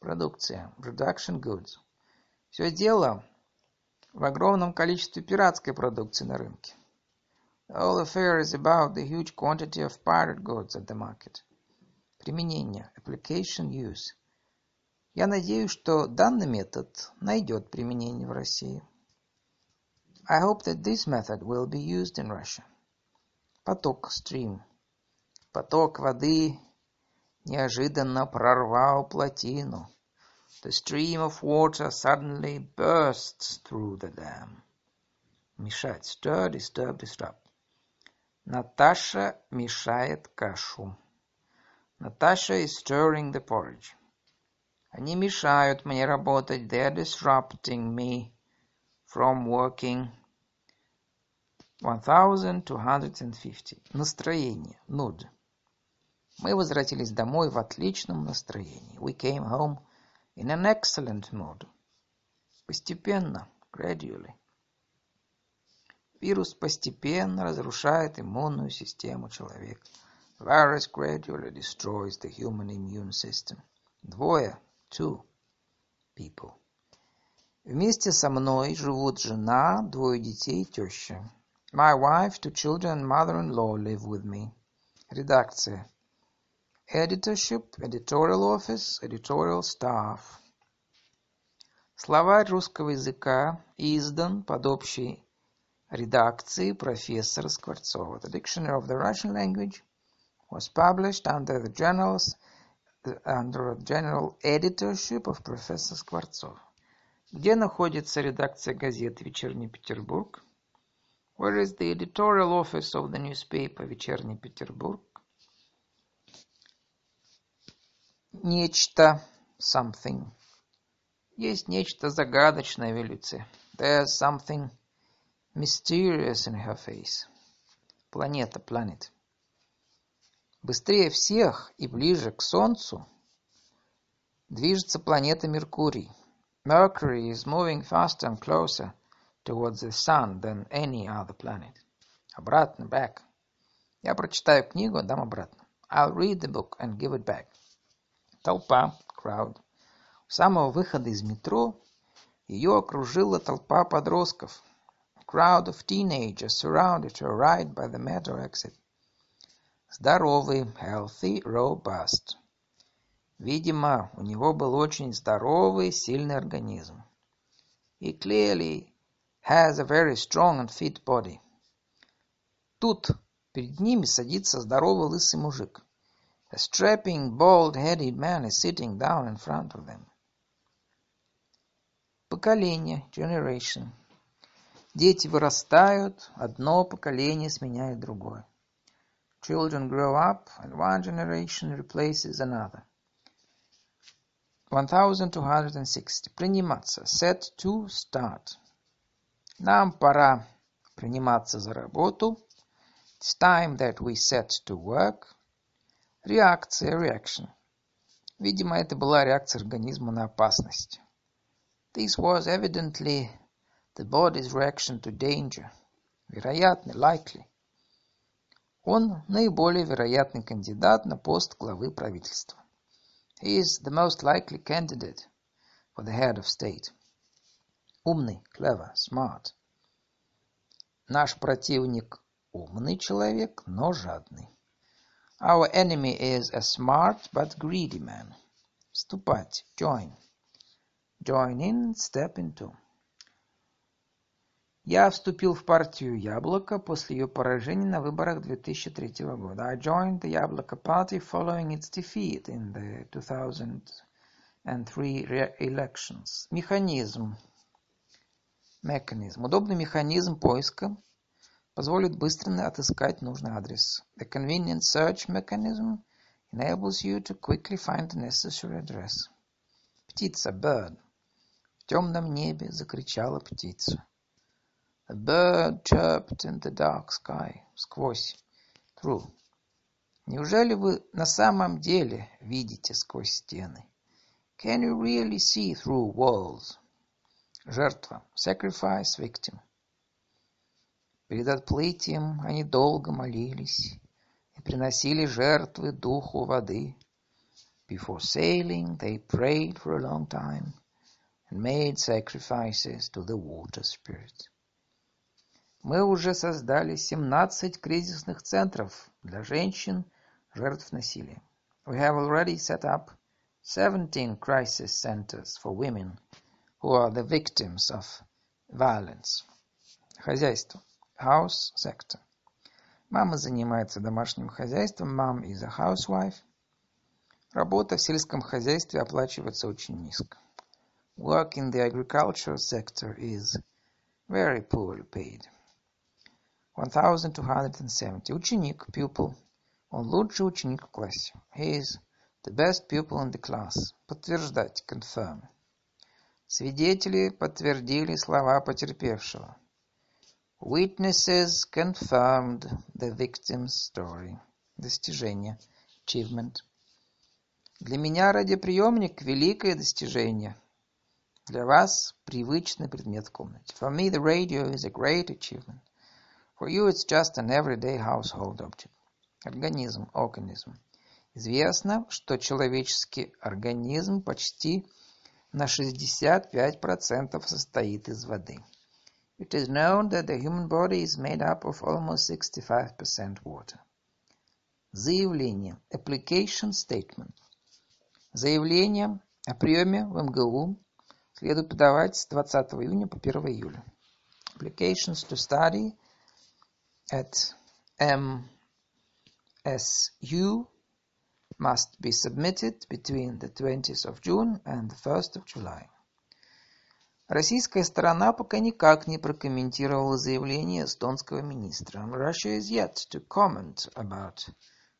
Продукция. Production goods. Все дело в огромном количестве пиратской продукции на рынке. Whole affair is about the huge quantity of pirate goods at the market. Применение. Application use. Я надеюсь, что данный метод найдет применение в России. I hope that this method will be used in Russia. Поток. Stream. Поток воды неожиданно прорвал плотину. The stream of water suddenly bursts through the dam. Мешать. Stir, disturb, disrupt. Наташа мешает кашу. Natasha is stirring the porridge. Они мешают мне работать. They are disrupting me from working. 1250. Настроение. Mood. Мы возвратились домой в отличном настроении. We came home in an excellent mood. Постепенно, gradually. Вирус постепенно разрушает иммунную систему человека. Virus gradually destroys the human immune system. Двое, two people. Вместе со мной живут жена, двое детей, теща. My wife, two children, mother-in-law live with me. Редакция. Editorship, editorial office, editorial staff. Словарь русского языка издан под общей редакцией профессора Скворцова. The Dictionary of the Russian Language was published under the generals, under the general editorship of Professor Скворцов. Где находится редакция газеты «Вечерний Петербург»? Where is the editorial office of the newspaper «Вечерний Петербург»? Нечто, something. Есть нечто загадочное в ее лице. There's something mysterious in her face. Планета, planet. Быстрее всех и ближе к Солнцу движется планета Меркурий. Mercury is moving faster and closer towards the sun than any other planet. Обратно, back. Я прочитаю книгу, дам обратно. I'll read the book and give it back. Толпа, crowd. У самого выхода из метро ее окружила толпа подростков. Crowd of teenagers surrounded her right by the metro exit. Здоровый, healthy, robust. Видимо, у него был очень здоровый, сильный организм. He clearly has a very strong and fit body. Тут Перед ними садится здоровый лысый мужик. A strapping, bald-headed man is sitting down in front of them. Поколение, generation. Дети вырастают, одно поколение сменяет другое. Children grow up, and one generation replaces another. 1260. Приниматься. Set to start. Нам пора приниматься за работу. It's time that we set to work. Реакция, reaction. Видимо, это была реакция организма на опасность. This was evidently the body's reaction to danger. Вероятно, likely. Он наиболее вероятный кандидат на пост главы правительства. He is the most likely candidate for the head of state. Умный, clever, smart. Наш противник умный человек, но жадный. Our enemy is a smart but greedy man. Вступать, join. Join in, step into. Я вступил в партию «Яблоко» после ее поражения на выборах 2003 года. I joined the Яблоко party following its defeat in the 2003 elections. Механизм. Mechanism. Удобный механизм поиска позволит быстро отыскать нужный адрес. The convenient search mechanism enables you to quickly find the necessary address. Птица, bird. В темном небе закричала птица. A bird chirped in the dark sky. Сквозь. Through. Неужели вы на самом деле видите сквозь стены? Can you really see through walls? Жертва. Sacrifice, victim. Перед отплытием они долго молились и приносили жертвы духу воды. Before sailing, they prayed for a long time and made sacrifices to the water spirit. Мы уже создали 17 кризисных центров для женщин, жертв насилия. We have already set up 17 crisis centers for women who are the victims of violence. Хозяйство. House sector. Мама занимается домашним хозяйством. Mom is a housewife. Работа в сельском хозяйстве оплачивается очень низко. Work in the agricultural sector is very poorly paid. 1270. Ученик, pupil. Он лучший ученик в классе. He is the best pupil in the class. Подтверждать, confirm. Свидетели подтвердили слова потерпевшего. Witnesses confirmed the victim's story. Достижение. Achievement. Для меня радиоприемник – великое достижение. Для вас – привычный предмет в комнате. For me, the radio is a great achievement. For you it's just an everyday household object. Организм, organism. Известно, что человеческий организм почти на 65% состоит из воды. It is known that the human body is made up of almost 65% water. Заявление. Application statement. Заявление о приеме в МГУ следует подавать с 20 июня по 1 июля. Applications to study at MSU must be submitted between the 20th of June and the 1st of July. Российская сторона пока никак не прокомментировала заявление эстонского министра. Russia is yet to comment about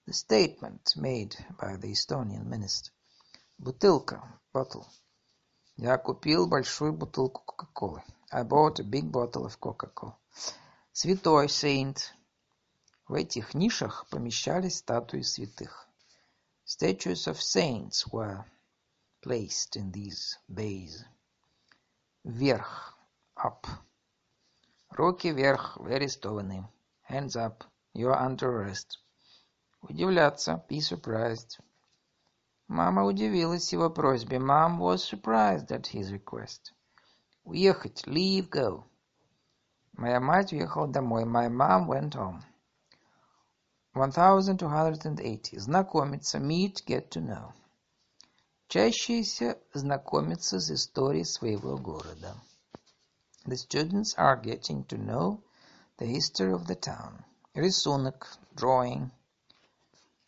the statement made by the Estonian minister. Бутылка, bottle. Я купил большую бутылку Кока-Колы. I bought a big bottle of Coca-Cola. Святой Saint. В этих нишах помещались статуи святых. Statues of saints were placed in these bays. Вверх, up. Руки вверх, вы арестованы. Hands up, you are under arrest. Удивляться, be surprised. Мама удивилась его просьбе. Mom was surprised at his request. Уехать, leave, go. Моя мать уехала домой. My mom went home. 1280. Знакомиться, meet, get to know. Учащиеся знакомятся с историей своего города. The students are getting to know the history of the town. Рисунок. Drawing.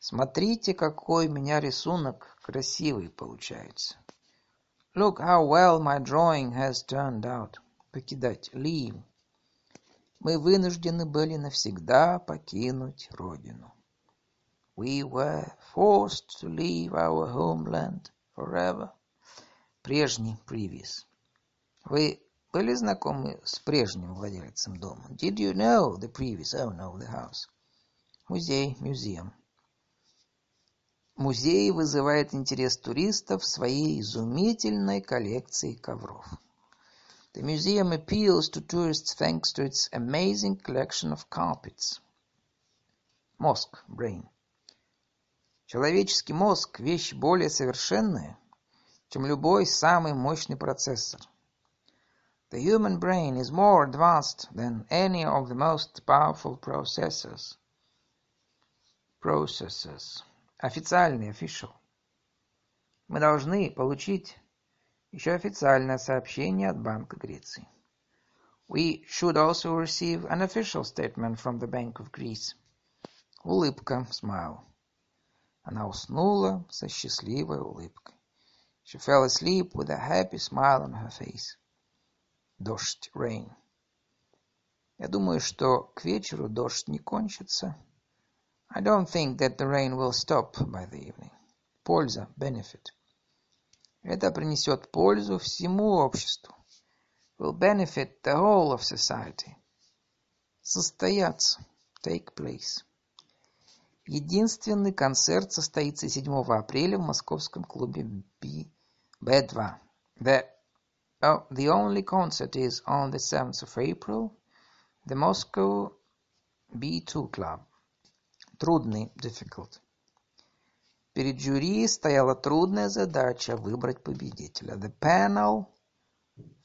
Смотрите, какой у меня рисунок красивый получается. Look how well my drawing has turned out. Покидать. Leave. Мы вынуждены были навсегда покинуть родину. We were forced to leave our homeland forever. Прежний. Previous. Вы были знакомы с прежним владельцем дома? Did you know the previous owner of the house? Музей, museum. Музей вызывает интерес туристов своей изумительной коллекцией ковров. The museum appeals to tourists thanks to its amazing collection of carpets. Мозг, brain. Человеческий мозг – вещь более совершенная, чем любой самый мощный процессор. The human brain is more advanced than any of the most powerful processors. Processors. Официальный, official. Мы должны получить еще официальное сообщение от Банка Греции. We should also receive an official statement from the Bank of Greece. Улыбка, smile. Она уснула со счастливой улыбкой. She fell asleep with a happy smile on her face. Дождь, rain. Я думаю, что к вечеру дождь не кончится. I don't think that the rain will stop by the evening. Польза, benefit. Это принесет пользу всему обществу. Will benefit the whole of society. Состояться, take place. Единственный концерт состоится 7 апреля в московском клубе B, B2. The, oh, the only concert is on the 7th of April, the Moscow B2 Club. Трудный, difficult. Перед жюри стояла трудная задача выбрать победителя. The panel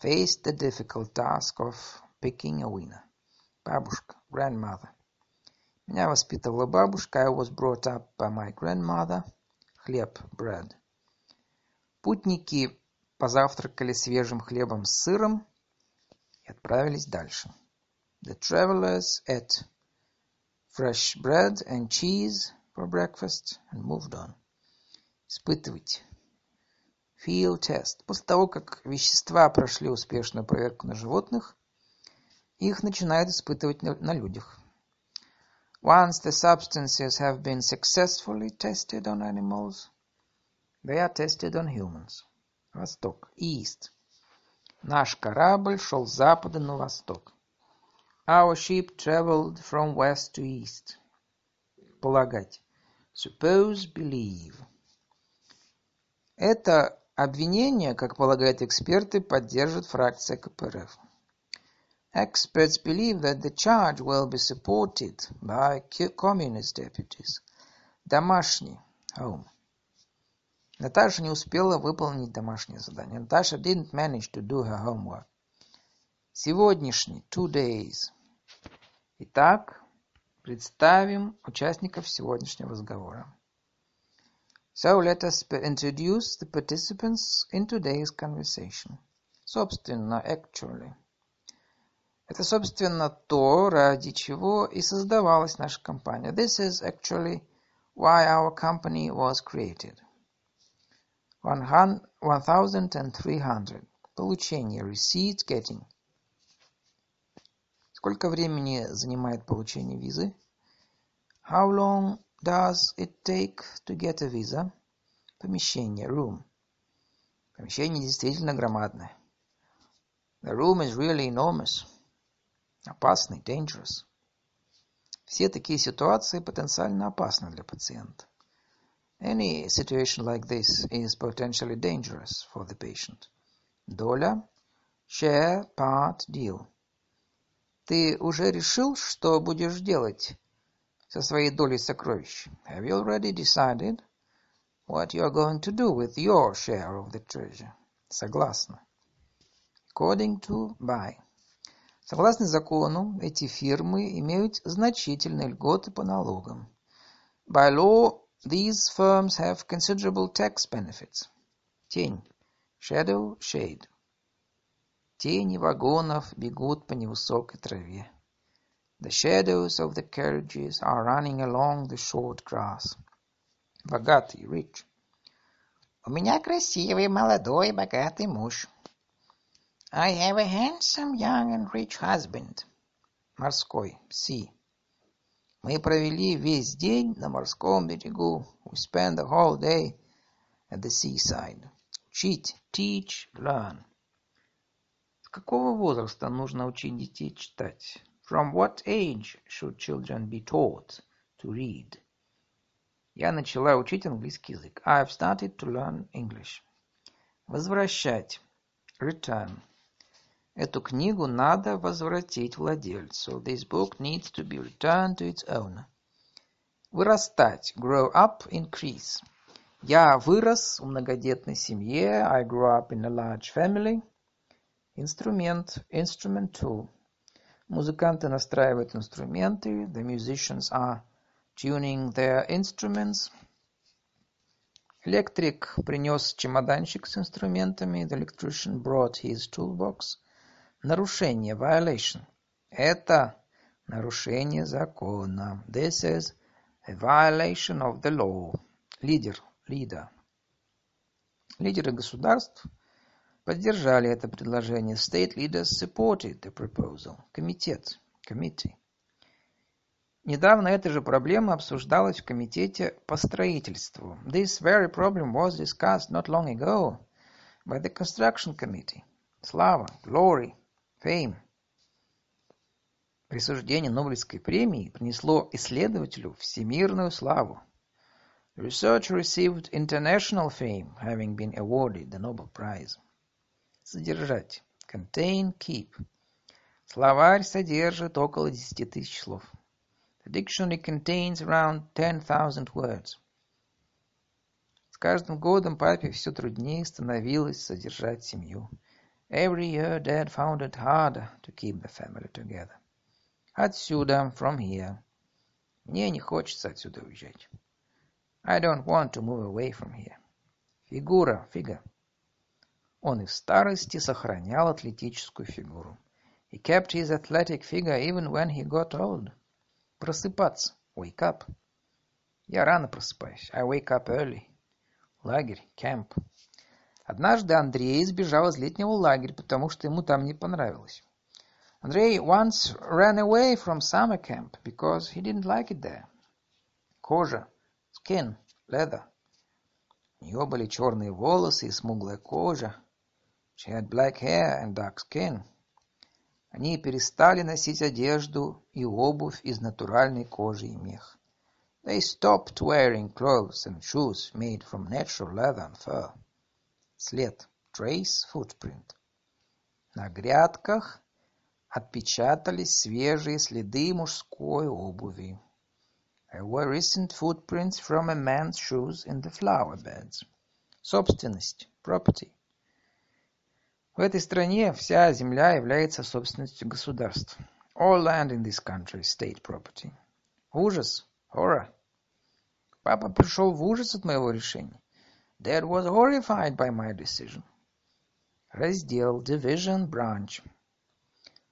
faced the difficult task of picking a winner. Бабушка, grandmother. Меня воспитывала бабушка. I was brought up by my grandmother. Хлеб, bread. Путники позавтракали свежим хлебом с сыром и отправились дальше. The travelers ate fresh bread and cheese for breakfast and moved on. Испытывать. Field test. После того, как вещества прошли успешную проверку на животных, их начинают испытывать на, на людях. Once the substances have been successfully tested on animals, they are tested on humans. Восток. East. Наш корабль шел с запада на восток. Our ship traveled from west to east. Полагать. Suppose, believe. Это обвинение, как полагают эксперты, поддержит фракция КПРФ. Experts believe that the charge will be supported by communist deputies. Домашний. Home. Наташа не успела выполнить домашнее задание. Наташа didn't manage to do her homework. Сегодняшний. Two days. Итак, представим участников сегодняшнего разговора. So let us introduce the participants in today's conversation. Собственно, actually. Это, собственно, то, ради чего и создавалась наша компания. This is actually why our company was created. 1300. Получение. Receipt getting. Сколько времени занимает получение визы? How long does it take to get a visa? Помещение, room. Помещение действительно громадное. The room is really enormous. Опасный, dangerous. Все такие ситуации потенциально опасны для пациента. Any situation like this is potentially dangerous for the patient. Доля, share, part, deal. Ты уже решил, что будешь делать со своей долей сокровищ? Have you already decided what you are going to do with your share of the treasure? Согласно. According to by. Согласно закону, эти фирмы имеют значительные льготы по налогам. By law, these firms have considerable tax benefits. Тень. Shadow, shade. Тени вагонов бегут по невысокой траве. The shadows of the carriages are running along the short grass. Богатый, rich. У меня красивый, молодой, богатый муж. I have a handsome, young and rich husband. Морской, sea. Мы провели весь день на морском берегу. We spent the whole day at the seaside. Учить, teach, learn. С какого возраста нужно учить детей читать? From what age should children be taught to read? Я начала учить английский язык. I've started to learn English. Возвращать. Return. Эту книгу надо возвратить владельцу. This book needs to be returned to its owner. Вырастать. Grow up, increase. Я вырос в многодетной семье. I grew up in a large family. Инструмент. Instrument tool. Музыканты настраивают инструменты. The musicians are tuning their instruments. Электрик принес чемоданчик с инструментами. The electrician brought his toolbox. Нарушение, violation. Это нарушение закона. This is a violation of the law. Лидер, leader. Лидеры государств поддержали это предложение. State leaders supported the proposal. Комитет, committee. Недавно эта же проблема обсуждалась в комитете по строительству. This very problem was discussed not long ago by the construction committee. Слава, glory, Fame. Присуждение Нобелевской премии принесло исследователю всемирную славу. The researcher received international fame, having been awarded the Nobel Prize. Содержать. Contain, keep. Словарь содержит около десяти тысяч слов. The dictionary contains around 10,000 words. С каждым годом папе все труднее становилось содержать семью. Every year Dad found it harder to keep the family together. Отсюда, from here. Мне не хочется отсюда уезжать. I don't want to move away from here. Фигура, figure. Он и в старости сохранял атлетическую фигуру. He kept his athletic figure even when he got old. Просыпаться, wake up. Я рано просыпаюсь. I wake up early. Лагерь, camp. Однажды Андрей сбежал из летнего лагеря, потому что ему там не понравилось. Андрей once ran away from summer camp because he didn't like it there. Кожа, skin, leather. У нее были черные волосы и смуглая кожа. She had black hair and dark skin. Они перестали носить одежду и обувь из натуральной кожи и меха. They stopped wearing clothes and shoes made from natural leather and fur. След. Trace, footprint. На грядках отпечатались свежие следы мужской обуви. There were recent footprints from a man's shoes in the flower beds. Собственность. Property. В этой стране вся земля является собственностью государств. All land in this country is state property. Ужас. Horror. Папа пришел в ужас от моего решения. Dad was horrified by my decision. Раздел Division Branch.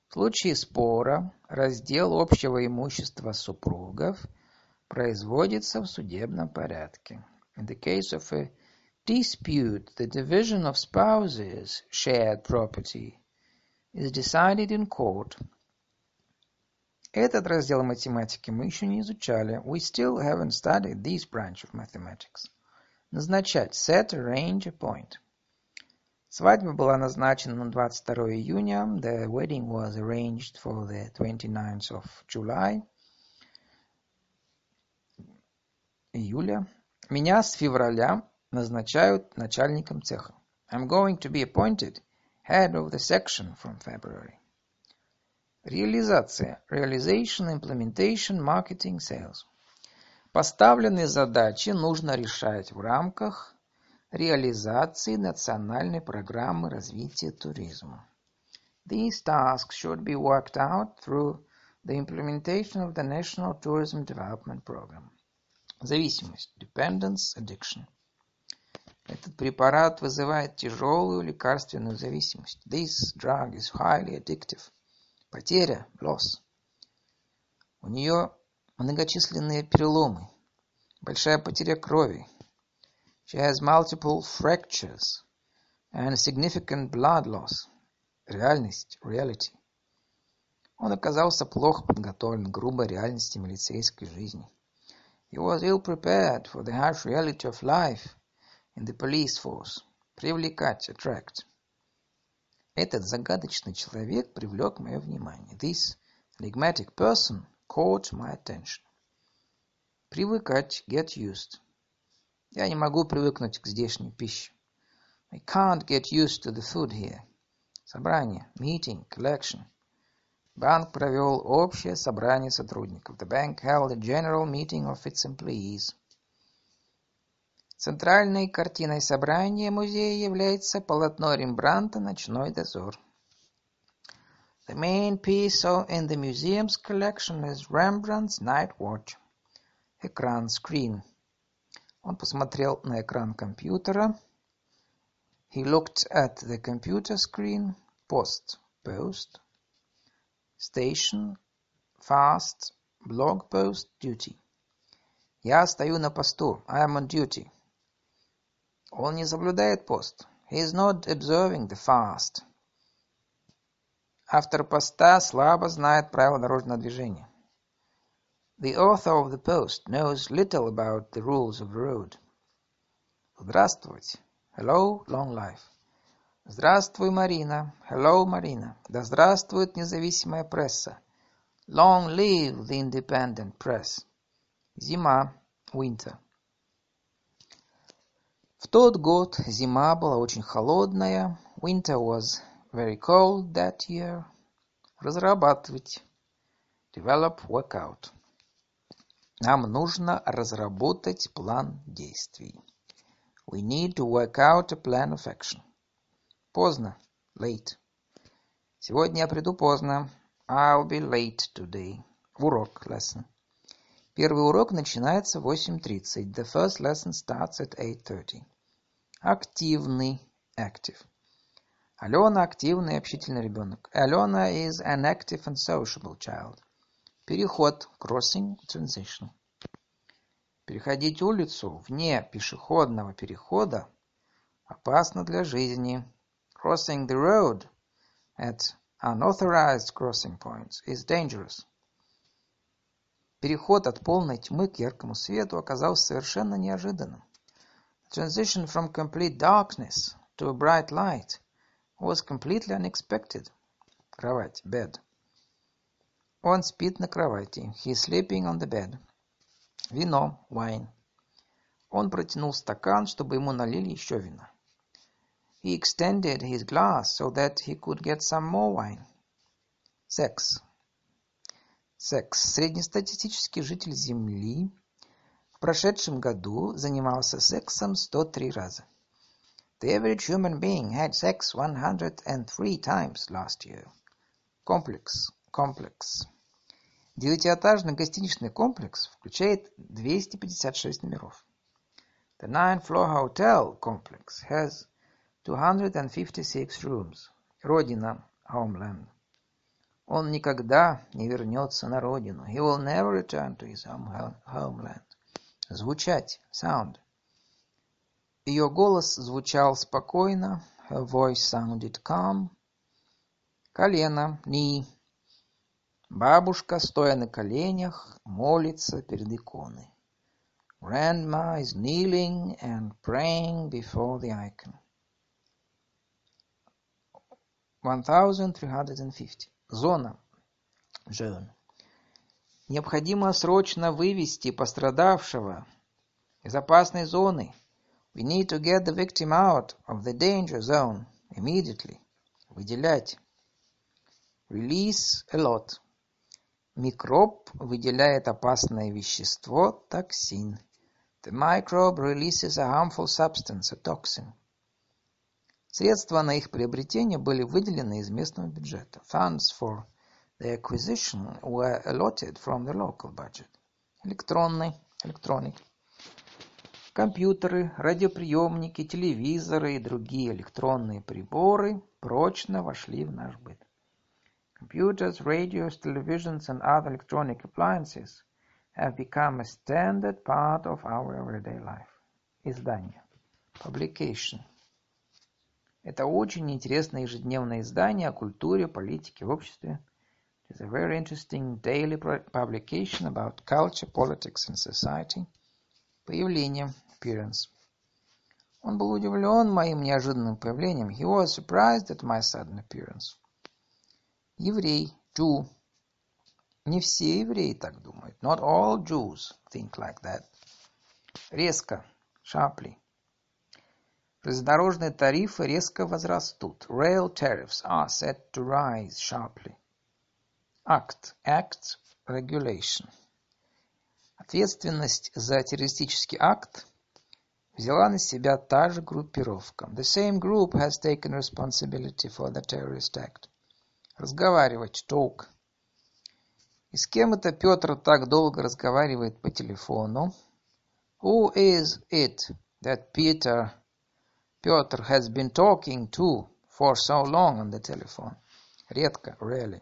В случае спора раздел общего имущества супругов производится в судебном порядке. In the case of a dispute, the division of spouses' shared property is decided in court. Этот раздел математики мы еще не изучали. We still haven't studied this branch of mathematics. Назначать. Set, arrange, appoint. Свадьба была назначена на 22 июня. The wedding was arranged for the 29th of July. Июля. Меня с февраля назначают начальником цеха. I'm going to be appointed head of the section from February. Реализация. Realization, implementation, marketing, sales. Поставленные задачи нужно решать в рамках реализации национальной программы развития туризма. These tasks should be worked out through the implementation of the National Tourism Development Program. Зависимость. Dependence, addiction. Этот препарат вызывает тяжелую лекарственную зависимость. This drug is highly addictive. Потеря, loss. У нее многочисленные переломы, большая потеря крови. She has multiple fractures and significant blood loss. Реальность, reality. Он оказался плохо подготовлен к грубой реальности милицейской жизни. He was ill prepared for the harsh reality of life in the police force. Привлекать, attract. Этот загадочный человек привлек мое внимание. This enigmatic person caught my attention. Привыкать, get used. Я не могу привыкнуть к здешней пище. I can't get used to the food here. Собрание, meeting, collection. Банк провел общее собрание сотрудников. The bank held a general meeting of its employees. Центральной картиной собрания музея является полотно Рембрандта «Ночной дозор». The main piece in the museum's collection is Rembrandt's Night Watch. Экран, screen. Он посмотрел на экран компьютера. He looked at the computer screen. Post, post. Station, fast, blog post, duty. Я стою на посту. I am on duty. Он не соблюдает пост. He is not observing the fast. Автор поста слабо знает правила дорожного движения. The author of the post knows little about the rules of the road. Здравствуйте. Hello, long life. Здравствуй, Марина. Hello, Марина. Да здравствует независимая пресса. Long live the independent press. Зима. Winter. В тот год зима была очень холодная. Winter was very cold that year. Разрабатывать. Develop, work out. Нам нужно разработать план действий. We need to work out a plan of action. Поздно. Late. Сегодня я приду поздно. I'll be late today. Урок. Lesson. Первый урок начинается в 8.30. The first lesson starts at 8.30. Активный. Active. Алена активный общительный ребенок. Алена is an active and sociable child. Переход. Crossing. Transition. Переходить улицу вне пешеходного перехода опасно для жизни. Crossing the road at unauthorized crossing points is dangerous. Переход от полной тьмы к яркому свету оказался совершенно неожиданным. transition from complete darkness to a bright light was completely unexpected. Кровать, bed. Он спит на кровати. He is sleeping on the bed. Вино, wine. Он протянул стакан, чтобы ему налили еще вина. He extended his glass so that he could get some more wine. Sex. Секс. Среднестатистический житель Земли в прошедшем году занимался сексом 103 раза. The average human being had sex 103 times last year. Комплекс. Комплекс. Девятиэтажный гостиничный комплекс включает 256 номеров. The nine-floor hotel complex has 256 rooms. Родина. Homeland. Он никогда не вернется на родину. He will never return to his home, homeland. Звучать. Sound. Ее голос звучал спокойно. Her voice sounded calm. Колено. Knee. Бабушка, стоя на коленях, молится перед иконой. Grandma is kneeling and praying before the icon. 1350. Зона. Zone. Необходимо срочно вывести пострадавшего из опасной зоны. We need to get the victim out of the danger zone immediately. Выделять. Release a lot. Микроб выделяет опасное вещество, токсин. The microbe releases a harmful substance, a toxin. Средства на их приобретение были выделены из местного бюджета. Funds for The acquisition were allotted from the local budget. Электронный, electronic. Компьютеры, радиоприемники, телевизоры и другие электронные приборы прочно вошли в наш быт. Computers, radios, televisions, and other electronic appliances have become a standard part of our everyday life. Издание. Publication. Это очень интересное ежедневное издание о культуре, политике, обществе. It is a very interesting daily publication about culture, politics and society. Появление. Appearance. Он был удивлен моим неожиданным появлением. He was surprised at my sudden appearance. Еврей. Jew. Не все евреи так думают. Not all Jews think like that. Резко. Sharply. Железнодорожные тарифы резко возрастут. Rail tariffs are set to rise sharply. Act. Act. Regulation. Ответственность за террористический акт взяла на себя та же группировка. The same group has taken responsibility for the terrorist act. Разговаривать. Talk. И с кем это Петр так долго разговаривает по телефону? Who is it that Peter Петр has been talking to for so long on the telephone? Редко, rarely.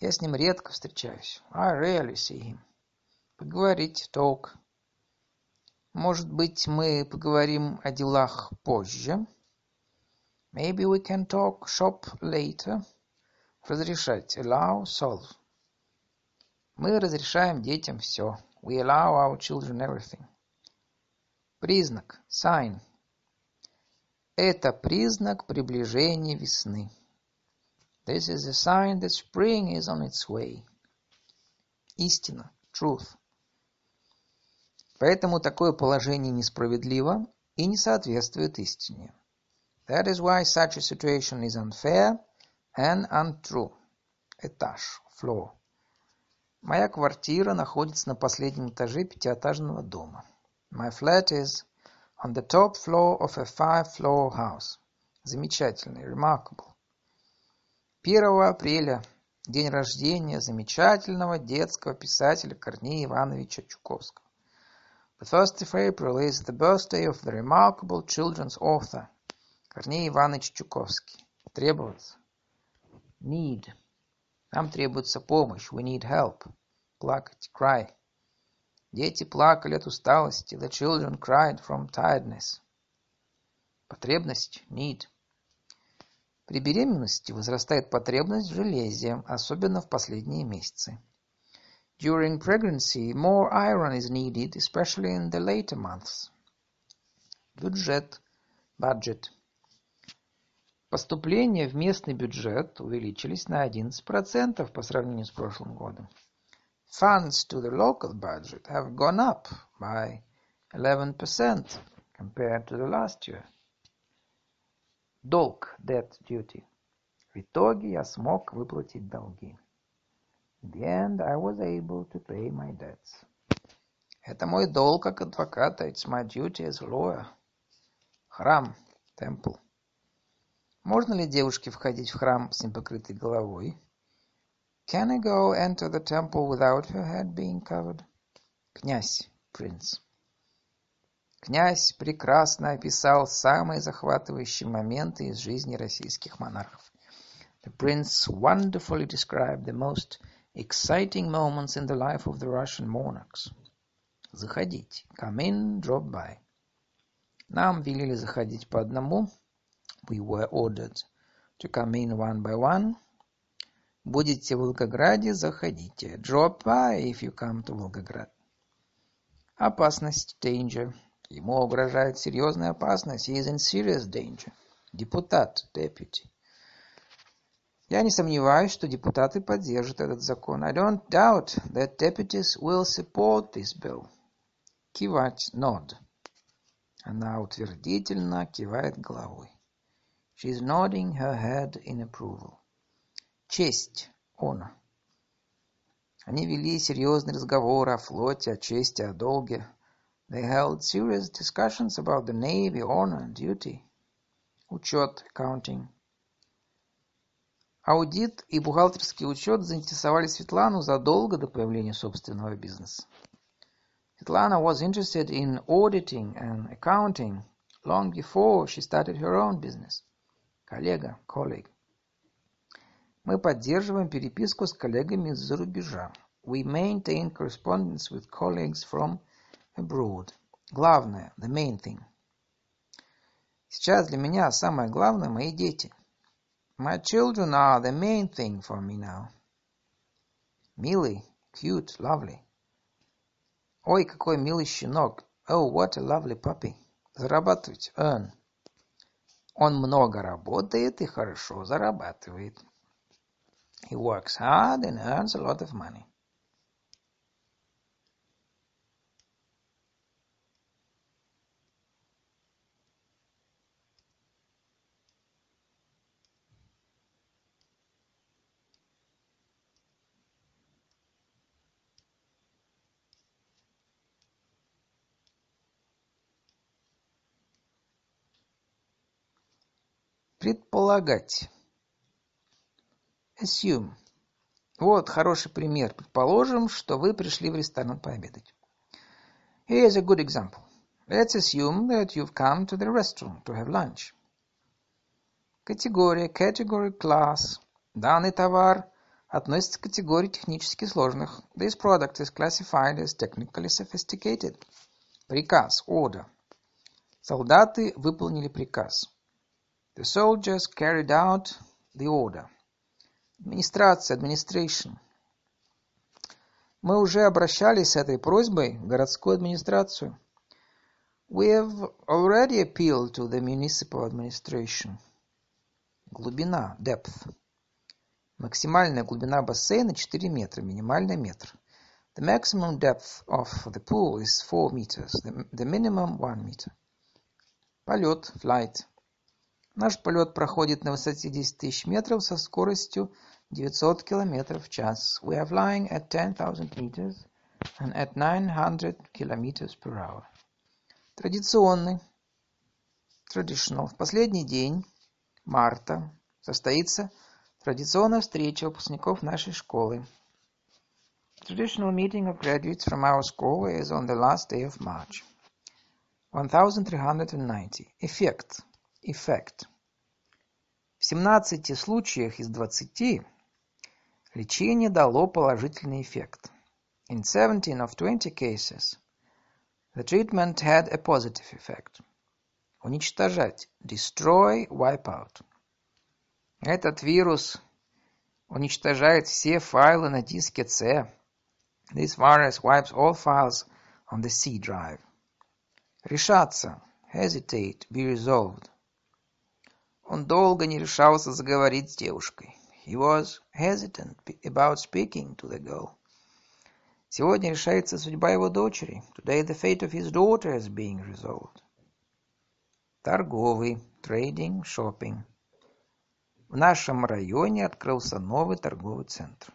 Я с ним редко встречаюсь. I rarely see him. Поговорить, talk. Может быть, мы поговорим о делах позже? Maybe we can talk shop later. Разрешать, allow, solve. Мы разрешаем детям все. We allow our children everything. Признак, sign. Это признак приближения весны. This is a sign that spring is on its way. Истина, truth. Поэтому такое положение несправедливо и не соответствует истине. That is why such a situation is unfair and untrue. Этаж, floor. Моя квартира находится на последнем этаже пятиэтажного дома. My flat is on the top floor of a five-floor house. Замечательный, remarkable. 1 апреля день рождения замечательного детского писателя Корнея Ивановича Чуковского. The first of April is the birthday of the remarkable children's author Корней Иванович Чуковский. Требоваться. Need. Нам требуется помощь. We need help. Плакать. Cry. Дети плакали от усталости. The children cried from tiredness. Потребность. Need. При беременности возрастает потребность в железе, особенно в последние месяцы. During pregnancy, more iron is needed, especially in the later months. Бюджет. Budget. Поступления в местный бюджет увеличились на 11% по сравнению с прошлым годом. Funds to the local budget have gone up by 11% compared to the last year. Долг, debt, duty. В итоге я смог выплатить долги. Это мой долг как адвоката. It's my duty as a lawyer. Храм, temple. Можно ли девушке входить в храм с непокрытой головой? Can a girl enter the temple without her head being covered? Князь, prince. Князь прекрасно описал самые захватывающие моменты из жизни российских монархов. The prince wonderfully described the most Exciting moments in the life of the Russian monarchs. Заходите. Come in, drop by. Нам велели заходить по одному. We were ordered to come in one by one. Будете в Волгограде, заходите. Drop by if you come to Волгоград. Опасность, danger. Ему угрожает серьезная опасность. He is in serious danger. Депутат, deputy. Я не сомневаюсь, что депутаты поддержат этот закон. I don't doubt that deputies will support this bill. Кивать, nod. Она утвердительно кивает головой. She is nodding her head in approval. Честь, honor. Они вели серьезный разговор о флоте, о чести, о долге. They held serious discussions about the navy, honor and duty. Учет, accounting. Аудит и бухгалтерский учет заинтересовали Светлану задолго до появления собственного бизнеса. Svetlana was interested in auditing and accounting long before she started her own business. Коллега, colleague. Мы поддерживаем переписку с коллегами из-за рубежа. We maintain correspondence with colleagues from abroad. Главное, the main thing. Сейчас для меня самое главное мои дети. My children are the main thing for me now. Милый, cute, lovely. Ой, какой милый щенок. Oh, what a lovely puppy. Зарабатывать, earn. Он много работает и хорошо зарабатывает. He works hard and earns a lot of money. Предполагать. Assume. Вот хороший пример. Предположим, что вы пришли в ресторан пообедать. Here's a good example. Let's assume that you've come to the restaurant to have lunch. Категория, category, class. Данный товар относится к категории технически сложных. This product is classified as technically sophisticated. Приказ, order. Солдаты выполнили приказ. The soldiers carried out the order. Администрация, administration. Мы уже обращались с этой просьбой в городскую администрацию. We have already appealed to the municipal administration. Глубина, depth. Максимальная глубина бассейна 4 метра, минимальная метр. The maximum depth of the pool is 4 meters, the, the minimum 1 meter. Полет, flight. Наш полет проходит на высоте 10 тысяч метров со скоростью 900 км в час. We are flying at 10,000 meters and at 900 kilometers per hour. Традиционный. Traditional. В последний день марта состоится традиционная встреча выпускников нашей школы. Traditional meeting of graduates from our school is on the last day of March. 1390. Эффект effect. В 17 случаях из 20 лечение дало положительный эффект. In 17 of 20 cases, the treatment had a positive effect. Уничтожать. Destroy, wipe out. Этот вирус уничтожает все файлы на диске C. This virus wipes all files on the C drive. Решаться. Hesitate, be resolved. Он долго не решался заговорить с девушкой. He was hesitant about speaking to the girl. Сегодня решается судьба его дочери. Today the fate of his daughter is being resolved. Торговый, trading, shopping. В нашем районе открылся новый торговый центр.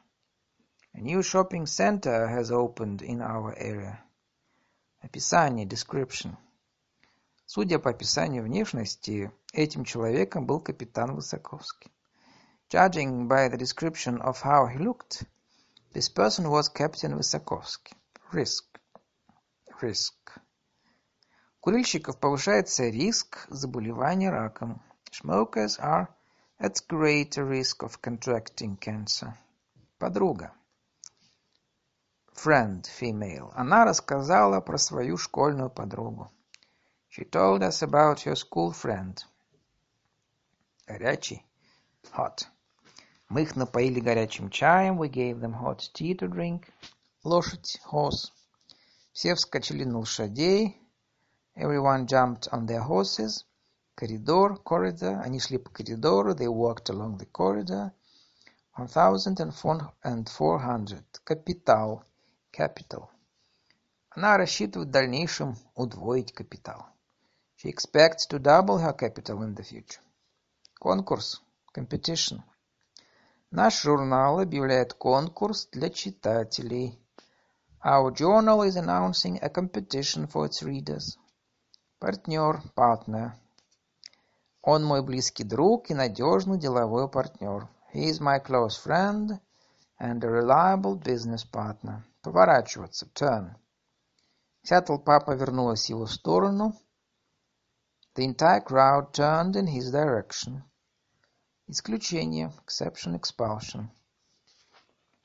A new shopping center has opened in our area. Описание, description. Судя по описанию внешности, этим человеком был капитан Высоковский. Judging by the description of how he looked, this person was Captain Высоковский. Risk. Risk. Курильщиков повышается риск заболевания раком. Smokers are at greater risk of contracting cancer. Подруга. Friend, female. Она рассказала про свою школьную подругу. She told us about your school friend. Горячий. Hot. Мы их напоили горячим чаем. We gave them hot tea to drink. Лошадь. Horse. Все вскочили на лошадей. Everyone jumped on their horses. Коридор. Corridor. Они шли по коридору. They walked along the corridor. One thousand and four hundred. Капитал. Capital. Она рассчитывает в дальнейшем удвоить капитал. She expects to double her capital in the future. Конкурс. Competition. Наш журнал объявляет конкурс для читателей. Our journal is announcing a competition for its readers. Партнер. Partner. Он мой близкий друг и надежный деловой партнер. He is my close friend and a reliable business partner. Поворачиваться. Turn. Вся толпа повернулась в его сторону. The entire crowd turned in his direction. Исключение. Exception, expulsion.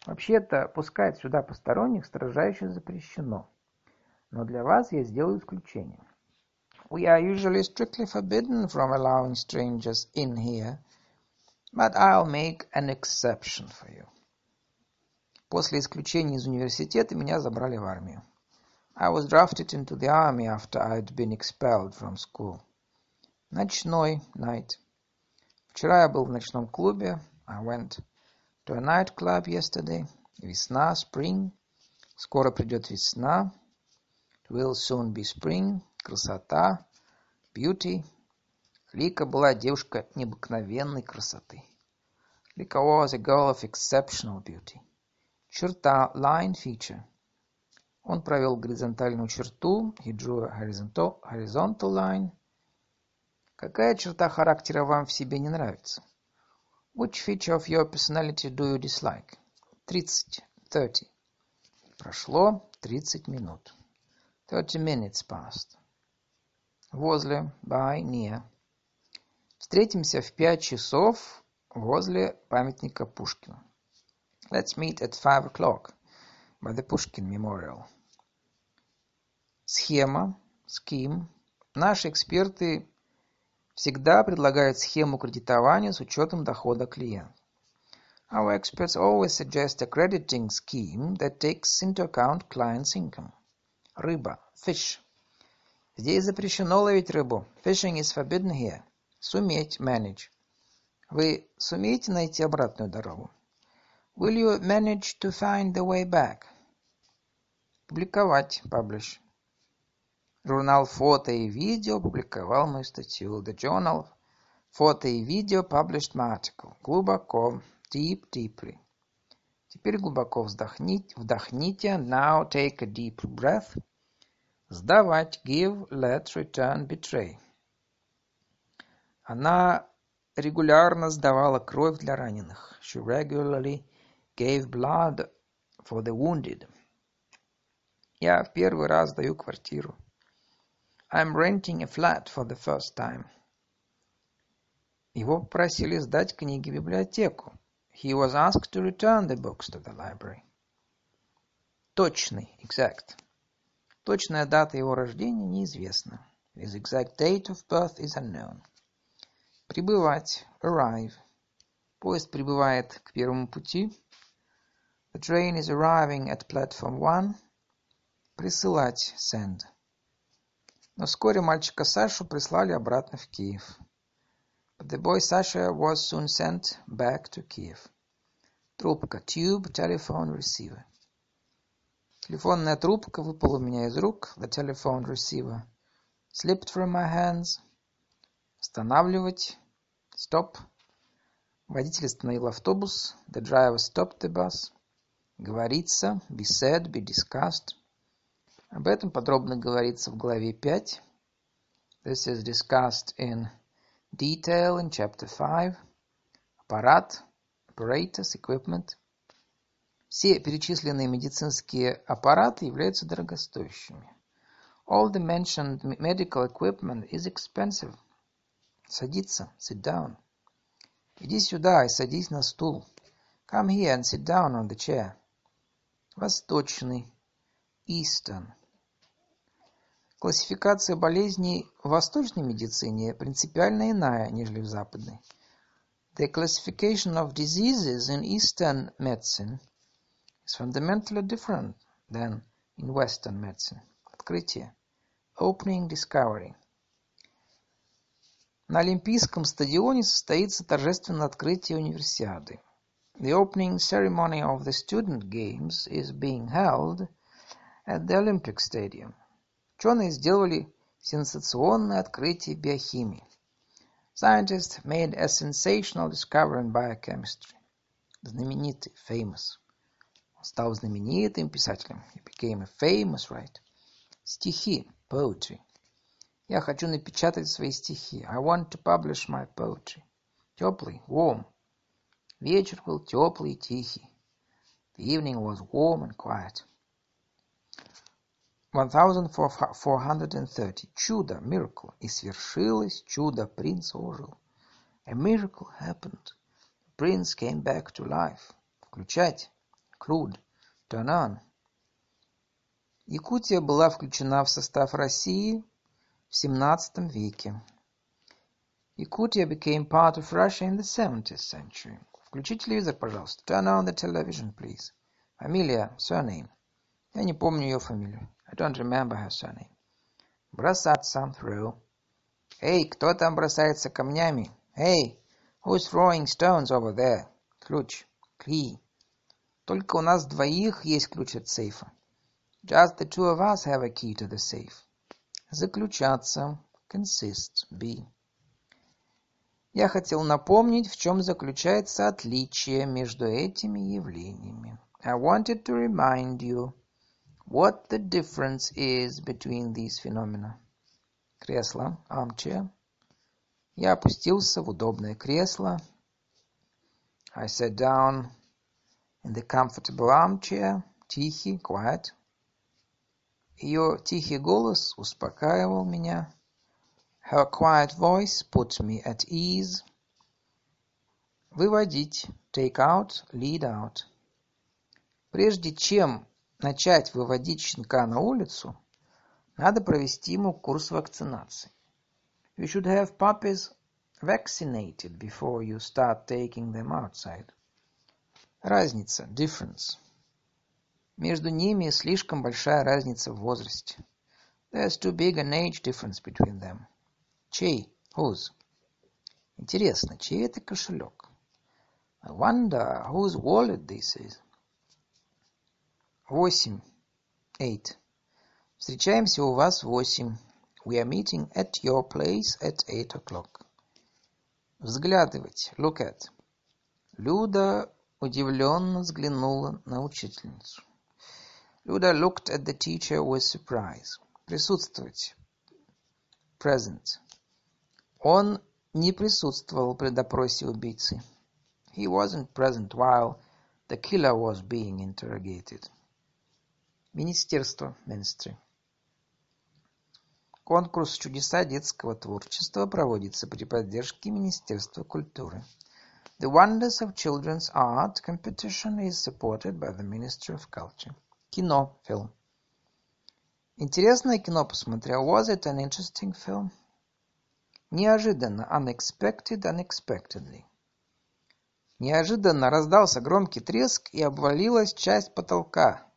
Вообще-то, пускать сюда посторонних строжайше запрещено. Но для вас я сделаю исключение. We are usually strictly forbidden from allowing strangers in here, but I'll make an exception for you. После исключения из университета меня забрали в армию. I was drafted into the army after I'd been expelled from school. Ночной, night. Вчера я был в ночном клубе. I went to a night club yesterday. Весна, spring. Скоро придет весна. It will soon be spring. Красота, beauty. Лика была девушка необыкновенной красоты. Lika was a girl of exceptional beauty. Черта, line, feature. Он провел горизонтальную черту. He drew a horizontal, horizontal line. Какая черта характера вам в себе не нравится? Which feature of your personality do you dislike? Тридцать. Thirty. Прошло тридцать минут. Thirty minutes passed. Возле, by, near. Встретимся в пять часов возле памятника Пушкина. Let's meet at five o'clock by the Pushkin Memorial. Схема, scheme. Наши эксперты всегда предлагает схему кредитования с учетом дохода клиента. Our experts always suggest a crediting scheme that takes into account client's income. Рыба, fish. Здесь запрещено ловить рыбу. Fishing is forbidden here. Суметь, manage. Вы сумеете найти обратную дорогу? Will you manage to find the way back? Публиковать, publish. Журнал «Фото и видео» публиковал мою статью. The journal «Фото и видео» published my article. Глубоко. Deep, deeply. Теперь глубоко вздохните. Вдохните. Now take a deep breath. Сдавать. Give, let, return, betray. Она регулярно сдавала кровь для раненых. She regularly gave blood for the wounded. Я в первый раз даю квартиру. I'm renting a flat for the first time. Его попросили сдать книги в библиотеку. He was asked to return the books to the library. Точный, exact. Точная дата его рождения неизвестна. His exact date of birth is unknown. Прибывать, arrive. Поезд прибывает к первому пути. The train is arriving at platform one. Присылать, send. Но вскоре мальчика Сашу прислали обратно в Киев. But the boy Sasha was soon sent back to Kiev. Трубка, tube, telephone receiver. Телефонная трубка выпала у меня из рук. The telephone receiver slipped from my hands. Останавливать. Stop. Водитель остановил автобус. The driver stopped the bus. Говорится. Be said, be discussed. Об этом подробно говорится в главе 5. This is discussed in detail in chapter 5. Аппарат, apparatus, equipment. Все перечисленные медицинские аппараты являются дорогостоящими. All the mentioned medical equipment is expensive. Садиться, sit down. Иди сюда и садись на стул. Come here and sit down on the chair. Восточный, eastern. Классификация болезней в восточной медицине принципиально иная, нежели в западной. The classification of diseases in Eastern medicine is fundamentally different than in Western medicine. Открытие. Opening discovery. На Олимпийском стадионе состоится торжественное открытие универсиады. The opening ceremony of the student games is being held at the Olympic Stadium. Ученые сделали сенсационное открытие биохимии. Scientists made a sensational discovery in biochemistry. Знаменитый, famous. Он стал знаменитым писателем. He became a famous writer. Стихи, poetry. Я хочу напечатать свои стихи. I want to publish my poetry. Теплый, warm. Вечер был теплый и тихий. The evening was warm and quiet. 1430. Чудо, miracle. И свершилось чудо, принц ожил. A miracle happened. The prince came back to life. Включать. Include. Turn on. Якутия была включена в состав России в XVII веке. Yakutia became part of Russia in the 17th century. Включи телевизор, пожалуйста. Turn on the television, please. Фамилия, surname. Я не помню ее фамилию. Don't remember her surname. Бросаться, throw. Эй, кто там бросается камнями? Эй, who's throwing stones over there? Ключ, key. Только у нас двоих есть ключ от сейфа. Just the two of us have a key to the safe. Заключаться, consist, be. Я хотел напомнить, в чем заключается отличие между этими явлениями. I wanted to remind you what the difference is between these phenomena. Кресло, armchair. Я опустился в удобное кресло. I sat down in the comfortable armchair. Тихий, quiet. Ее тихий голос успокаивал меня. Her quiet voice put me at ease. Выводить. Take out, lead out. Прежде чем начать выводить щенка на улицу, надо провести ему курс вакцинации. You should have puppies vaccinated before you start taking them outside. Разница. Difference. Между ними слишком большая разница в возрасте. There's too big an age difference between them. Чей? Whose? Интересно, чей это кошелек? I wonder whose wallet this is. Восемь. Eight. Встречаемся у вас восемь. We are meeting at your place at eight o'clock. Взглядывать. Look at. Люда удивленно взглянула на учительницу. Люда looked at the teacher with surprise. Присутствовать. Present. Он не присутствовал при допросе убийцы. He wasn't present while the killer was being interrogated. Министерство, ministry. Конкурс «Чудеса детского творчества» проводится при поддержке Министерства культуры. The Wonders of Children's Art competition is supported by the Ministry of Culture. Кино, film. Интересное кино посмотрел. Was it an interesting film? Неожиданно, unexpected, unexpectedly. Неожиданно раздался громкий треск и обвалилась часть потолка.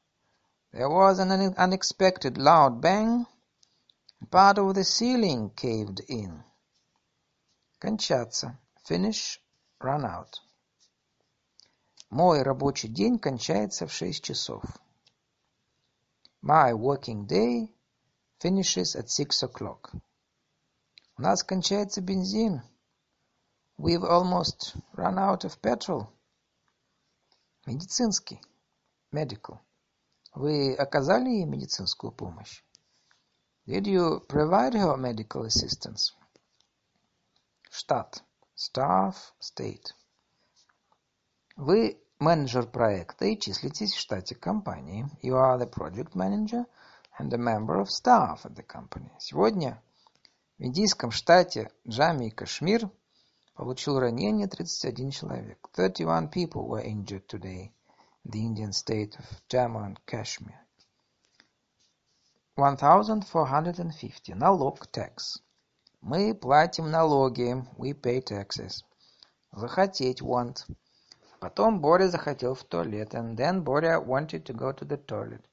There was an unexpected loud bang, and part of the ceiling caved in. Кончаться. Finish, run out. Мой рабочий день кончается в шесть часов. My working day finishes at six o'clock. У нас кончается бензин. We've almost run out of petrol. Медицинский. Medical. Вы оказали ей медицинскую помощь? Did you provide her medical assistance? Штат. Staff, state. Вы менеджер проекта и числитесь в штате компании. You are the project manager and a member of staff at the company. Сегодня в индийском штате Джамми и Кашмир получил ранение 31 человек. 31 people were injured today the Indian state of Jammu and Kashmir. 1450. Налог, tax. Мы платим налоги. We pay taxes. Захотеть, want. Потом Боря захотел в туалет. And then Боря wanted to go to the toilet.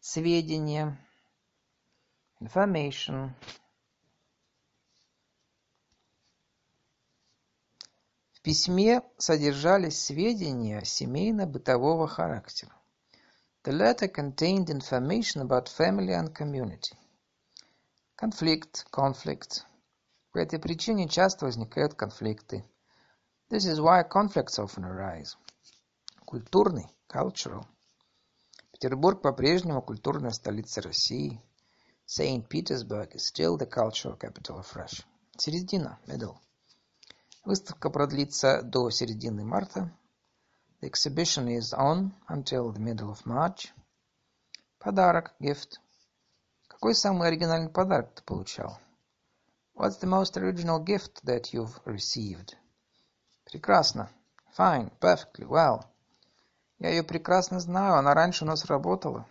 Сведения. Information. Письме содержались сведения семейно-бытового характера. The letter contained information about family and community. Конфликт, conflict. По этой причине часто возникают конфликты. This is why conflicts often arise. Культурный, cultural. Петербург по-прежнему культурная столица России. Saint Petersburg is still the cultural capital of Russia. Середина, middle. Выставка продлится до середины марта. The exhibition is on until the middle of March. Подарок, gift. Какой самый оригинальный подарок ты получал? What's the most original gift that you've received? Прекрасно. Fine. Perfectly. Well. Я ее прекрасно знаю. Она раньше у нас работала.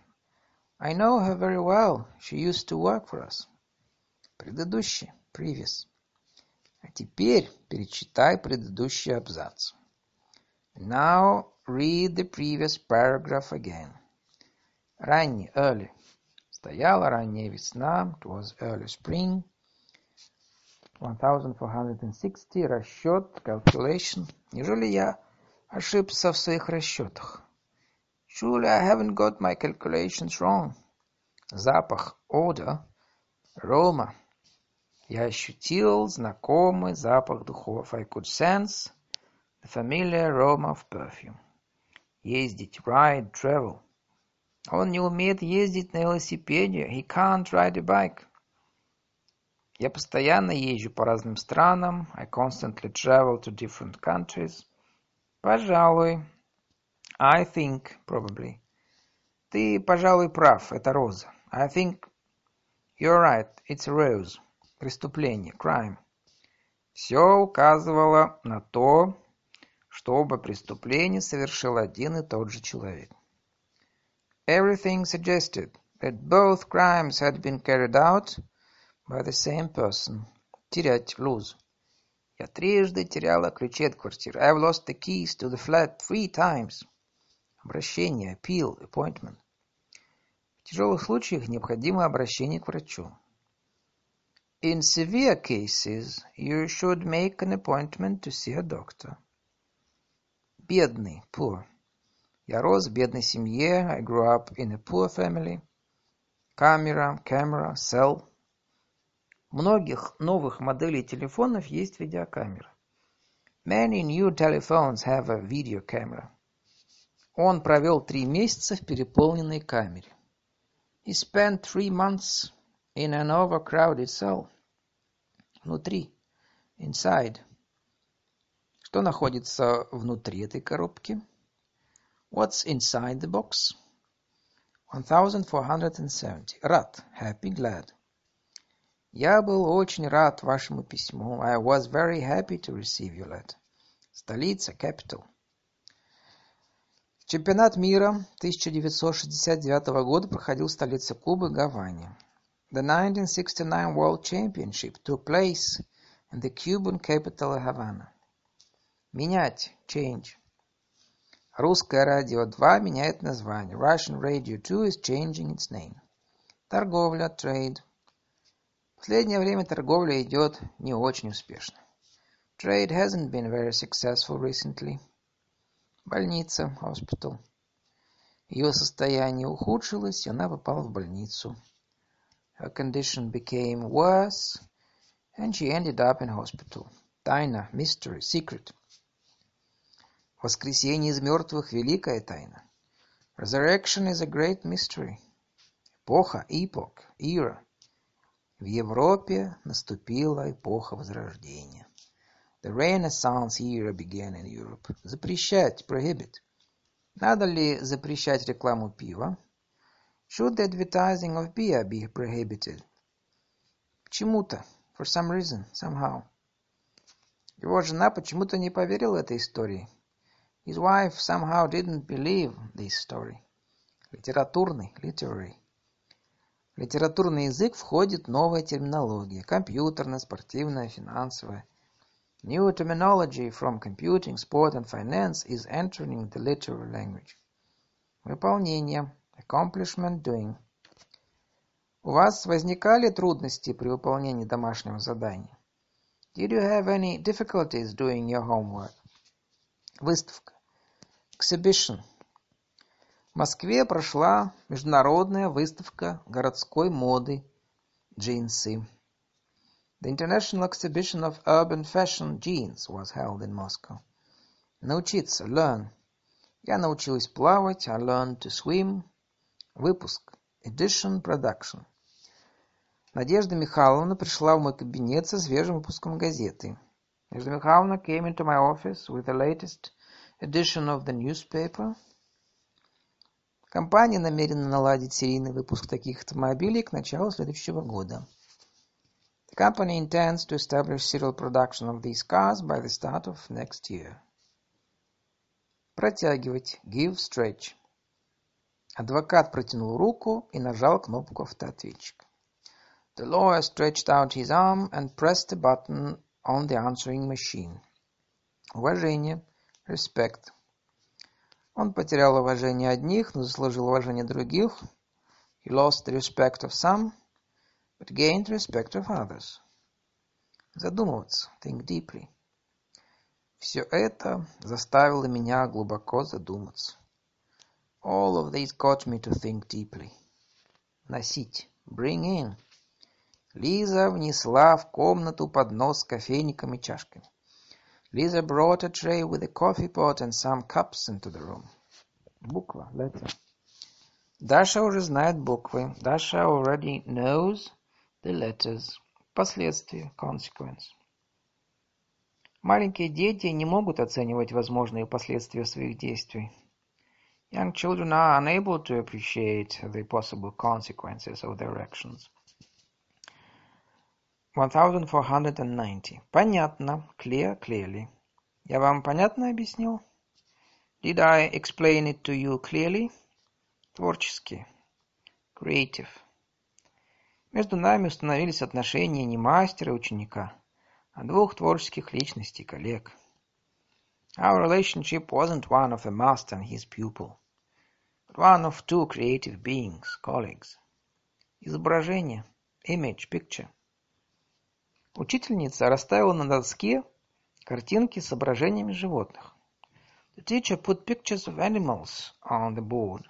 I know her very well. She used to work for us. Предыдущий. Previous. А теперь перечитай предыдущий абзац. Now read the previous paragraph again. Ранний, early. Стояла ранняя весна, it was early spring. 1460, расчет, calculation. Неужели я ошибся в своих расчетах? Surely I haven't got my calculations wrong. Запах, odor, aroma. Я ощутил знакомый запах духов. I could sense the familiar aroma of perfume. Ездить, ride, travel. Он не умеет ездить на велосипеде. He can't ride a bike. Я постоянно езжу по разным странам. I constantly travel to different countries. Пожалуй. I think, probably. Ты, пожалуй, прав. Это роза. I think you're right. It's a rose. Преступление, crime. Все указывало на то, что оба преступления совершил один и тот же человек. Everything suggested that both crimes had been carried out by the same person. Терять, lose. Я трижды теряла ключи от квартиры. I've lost the keys to the flat three times. Обращение, appeal, appointment. В тяжелых случаях необходимо обращение к врачу. In severe cases, you should make an appointment to see a doctor. Бедный, poor. Я рос в бедной семье. I grew up in a poor family. Камера, camera, cell. У многих новых моделей телефонов есть видеокамера. Many new telephones have a video camera. Он провел три месяца в переполненной камере. He spent three months in an overcrowded cell. Внутри. Inside. Что находится внутри этой коробки? What's inside the box? 1470. Рад. Happy, glad. Я был очень рад вашему письму. I was very happy to receive your letter. Столица, capital. Чемпионат мира 1969 года проходил в столице Кубы, Гаване. The 1969 World Championship took place in the Cuban capital Havana. Менять, change. Русское радио 2 меняет название. Russian Radio 2 is changing its name. Торговля, trade. Последнее время торговля идет не очень успешно. Trade hasn't been very successful recently. Больница, hospital. Ее состояние ухудшилось, и она попала в больницу. Her condition became worse, and she ended up in hospital. Тайна, mystery, secret. Воскресение из мертвых – великая тайна. Resurrection is a great mystery. Эпоха, epoch, era. В Европе наступила эпоха Возрождения. The Renaissance era began in Europe. Запрещать, prohibit. Надо ли запрещать рекламу пива? Should the advertising of beer be prohibited? Почему-то. For some reason, somehow. Его жена почему-то не поверила этой истории. His wife somehow didn't believe this story. Литературный, literary. В литературный язык входит новая терминология. Компьютерная, спортивная, финансовая. New terminology from computing, sport and finance is entering the literary language. Выполнение. Accomplishment doing. У вас возникали трудности при выполнении домашнего задания? Did you have any difficulties doing your homework? Выставка. Exhibition. В Москве прошла международная выставка городской моды джинсы. The International Exhibition of Urban Fashion Jeans was held in Moscow. Научиться, learn. Я научилась плавать, I learned to swim. Выпуск, edition, production. Надежда Михайловна пришла в мой кабинет со свежим выпуском газеты. Надежда Михайловна came into my office with the latest edition of the newspaper. Компания намерена наладить серийный выпуск таких автомобилей к началу следующего года. The company intends to establish serial production of these cars by the start of next year. Протягивать. Give stretch. Адвокат протянул руку и нажал кнопку автоответчика. The lawyer stretched out his arm and pressed a button on the answering machine. Уважение. Respect. Он потерял уважение одних, но заслужил уважение других. He lost the respect of some, but gained respect of others. Задумываться. Think deeply. Все это заставило меня глубоко задуматься. All of these got me to think deeply. Носить. Bring in. Лиза внесла в комнату поднос с кофейником и чашками. Lisa brought a tray with a coffee pot and some cups into the room. Буква, letter. Даша уже знает буквы. Даша already knows the letters. Последствия, consequence. Маленькие дети не могут оценивать возможные последствия своих действий. Young children are unable to appreciate the possible consequences of their actions. 1490. Понятно. Clear, clearly. Я вам понятно объяснил? Did I explain it to you clearly? Творчески. Creative. Между нами установились отношения не мастера и ученика, а двух творческих личностей, коллег. Our relationship wasn't one of a master and his pupil, but one of two creative beings, colleagues. Изображение. Image, picture. Учительница расставила на доске картинки с изображениями животных. The teacher put pictures of animals on the board.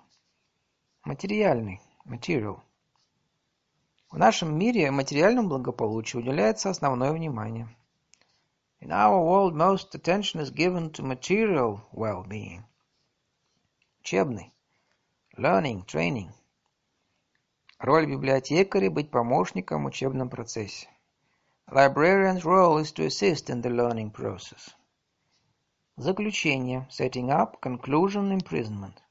Материальный. Material. В нашем мире материальному благополучию уделяется основное внимание. In our world most attention is given to material well-being. Учебный. Learning, training. Роль библиотекаря – быть помощником в учебном процессе. Librarian's role is to assist in the learning process. Заключение. Setting up, conclusion, imprisonment.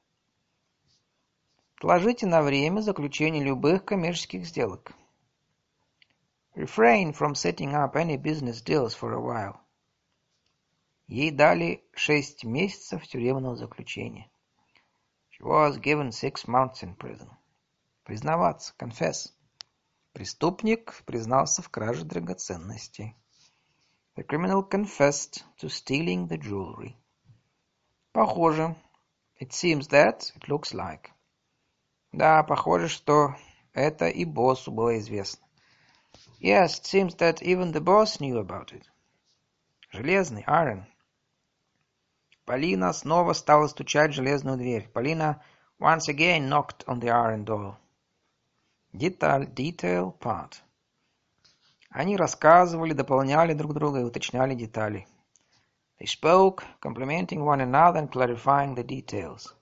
Отложите на время заключение любых коммерческих сделок. Refrain from setting up any business deals for a while. Ей дали шесть месяцев тюремного заключения. She was given six months in prison. Признаваться, confess. Преступник признался в краже драгоценностей. The criminal confessed to stealing the jewelry. Похоже. It seems that, it looks like. Да, похоже, что это и боссу было известно. Yes, it seems that even the boss knew about it. Железный, iron. Полина снова стала стучать в железную дверь. Полина once again knocked on the iron door. Деталь, detail, part. Они рассказывали, дополняли друг друга и уточняли детали. They spoke, complimenting one another and clarifying the details.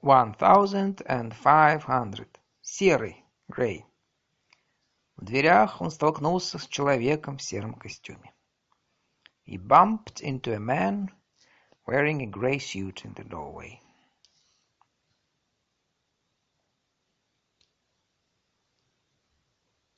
One thousand and five hundred. Серый, grey. В дверях он столкнулся с человеком в сером костюме. He bumped into a man wearing a grey suit in the doorway.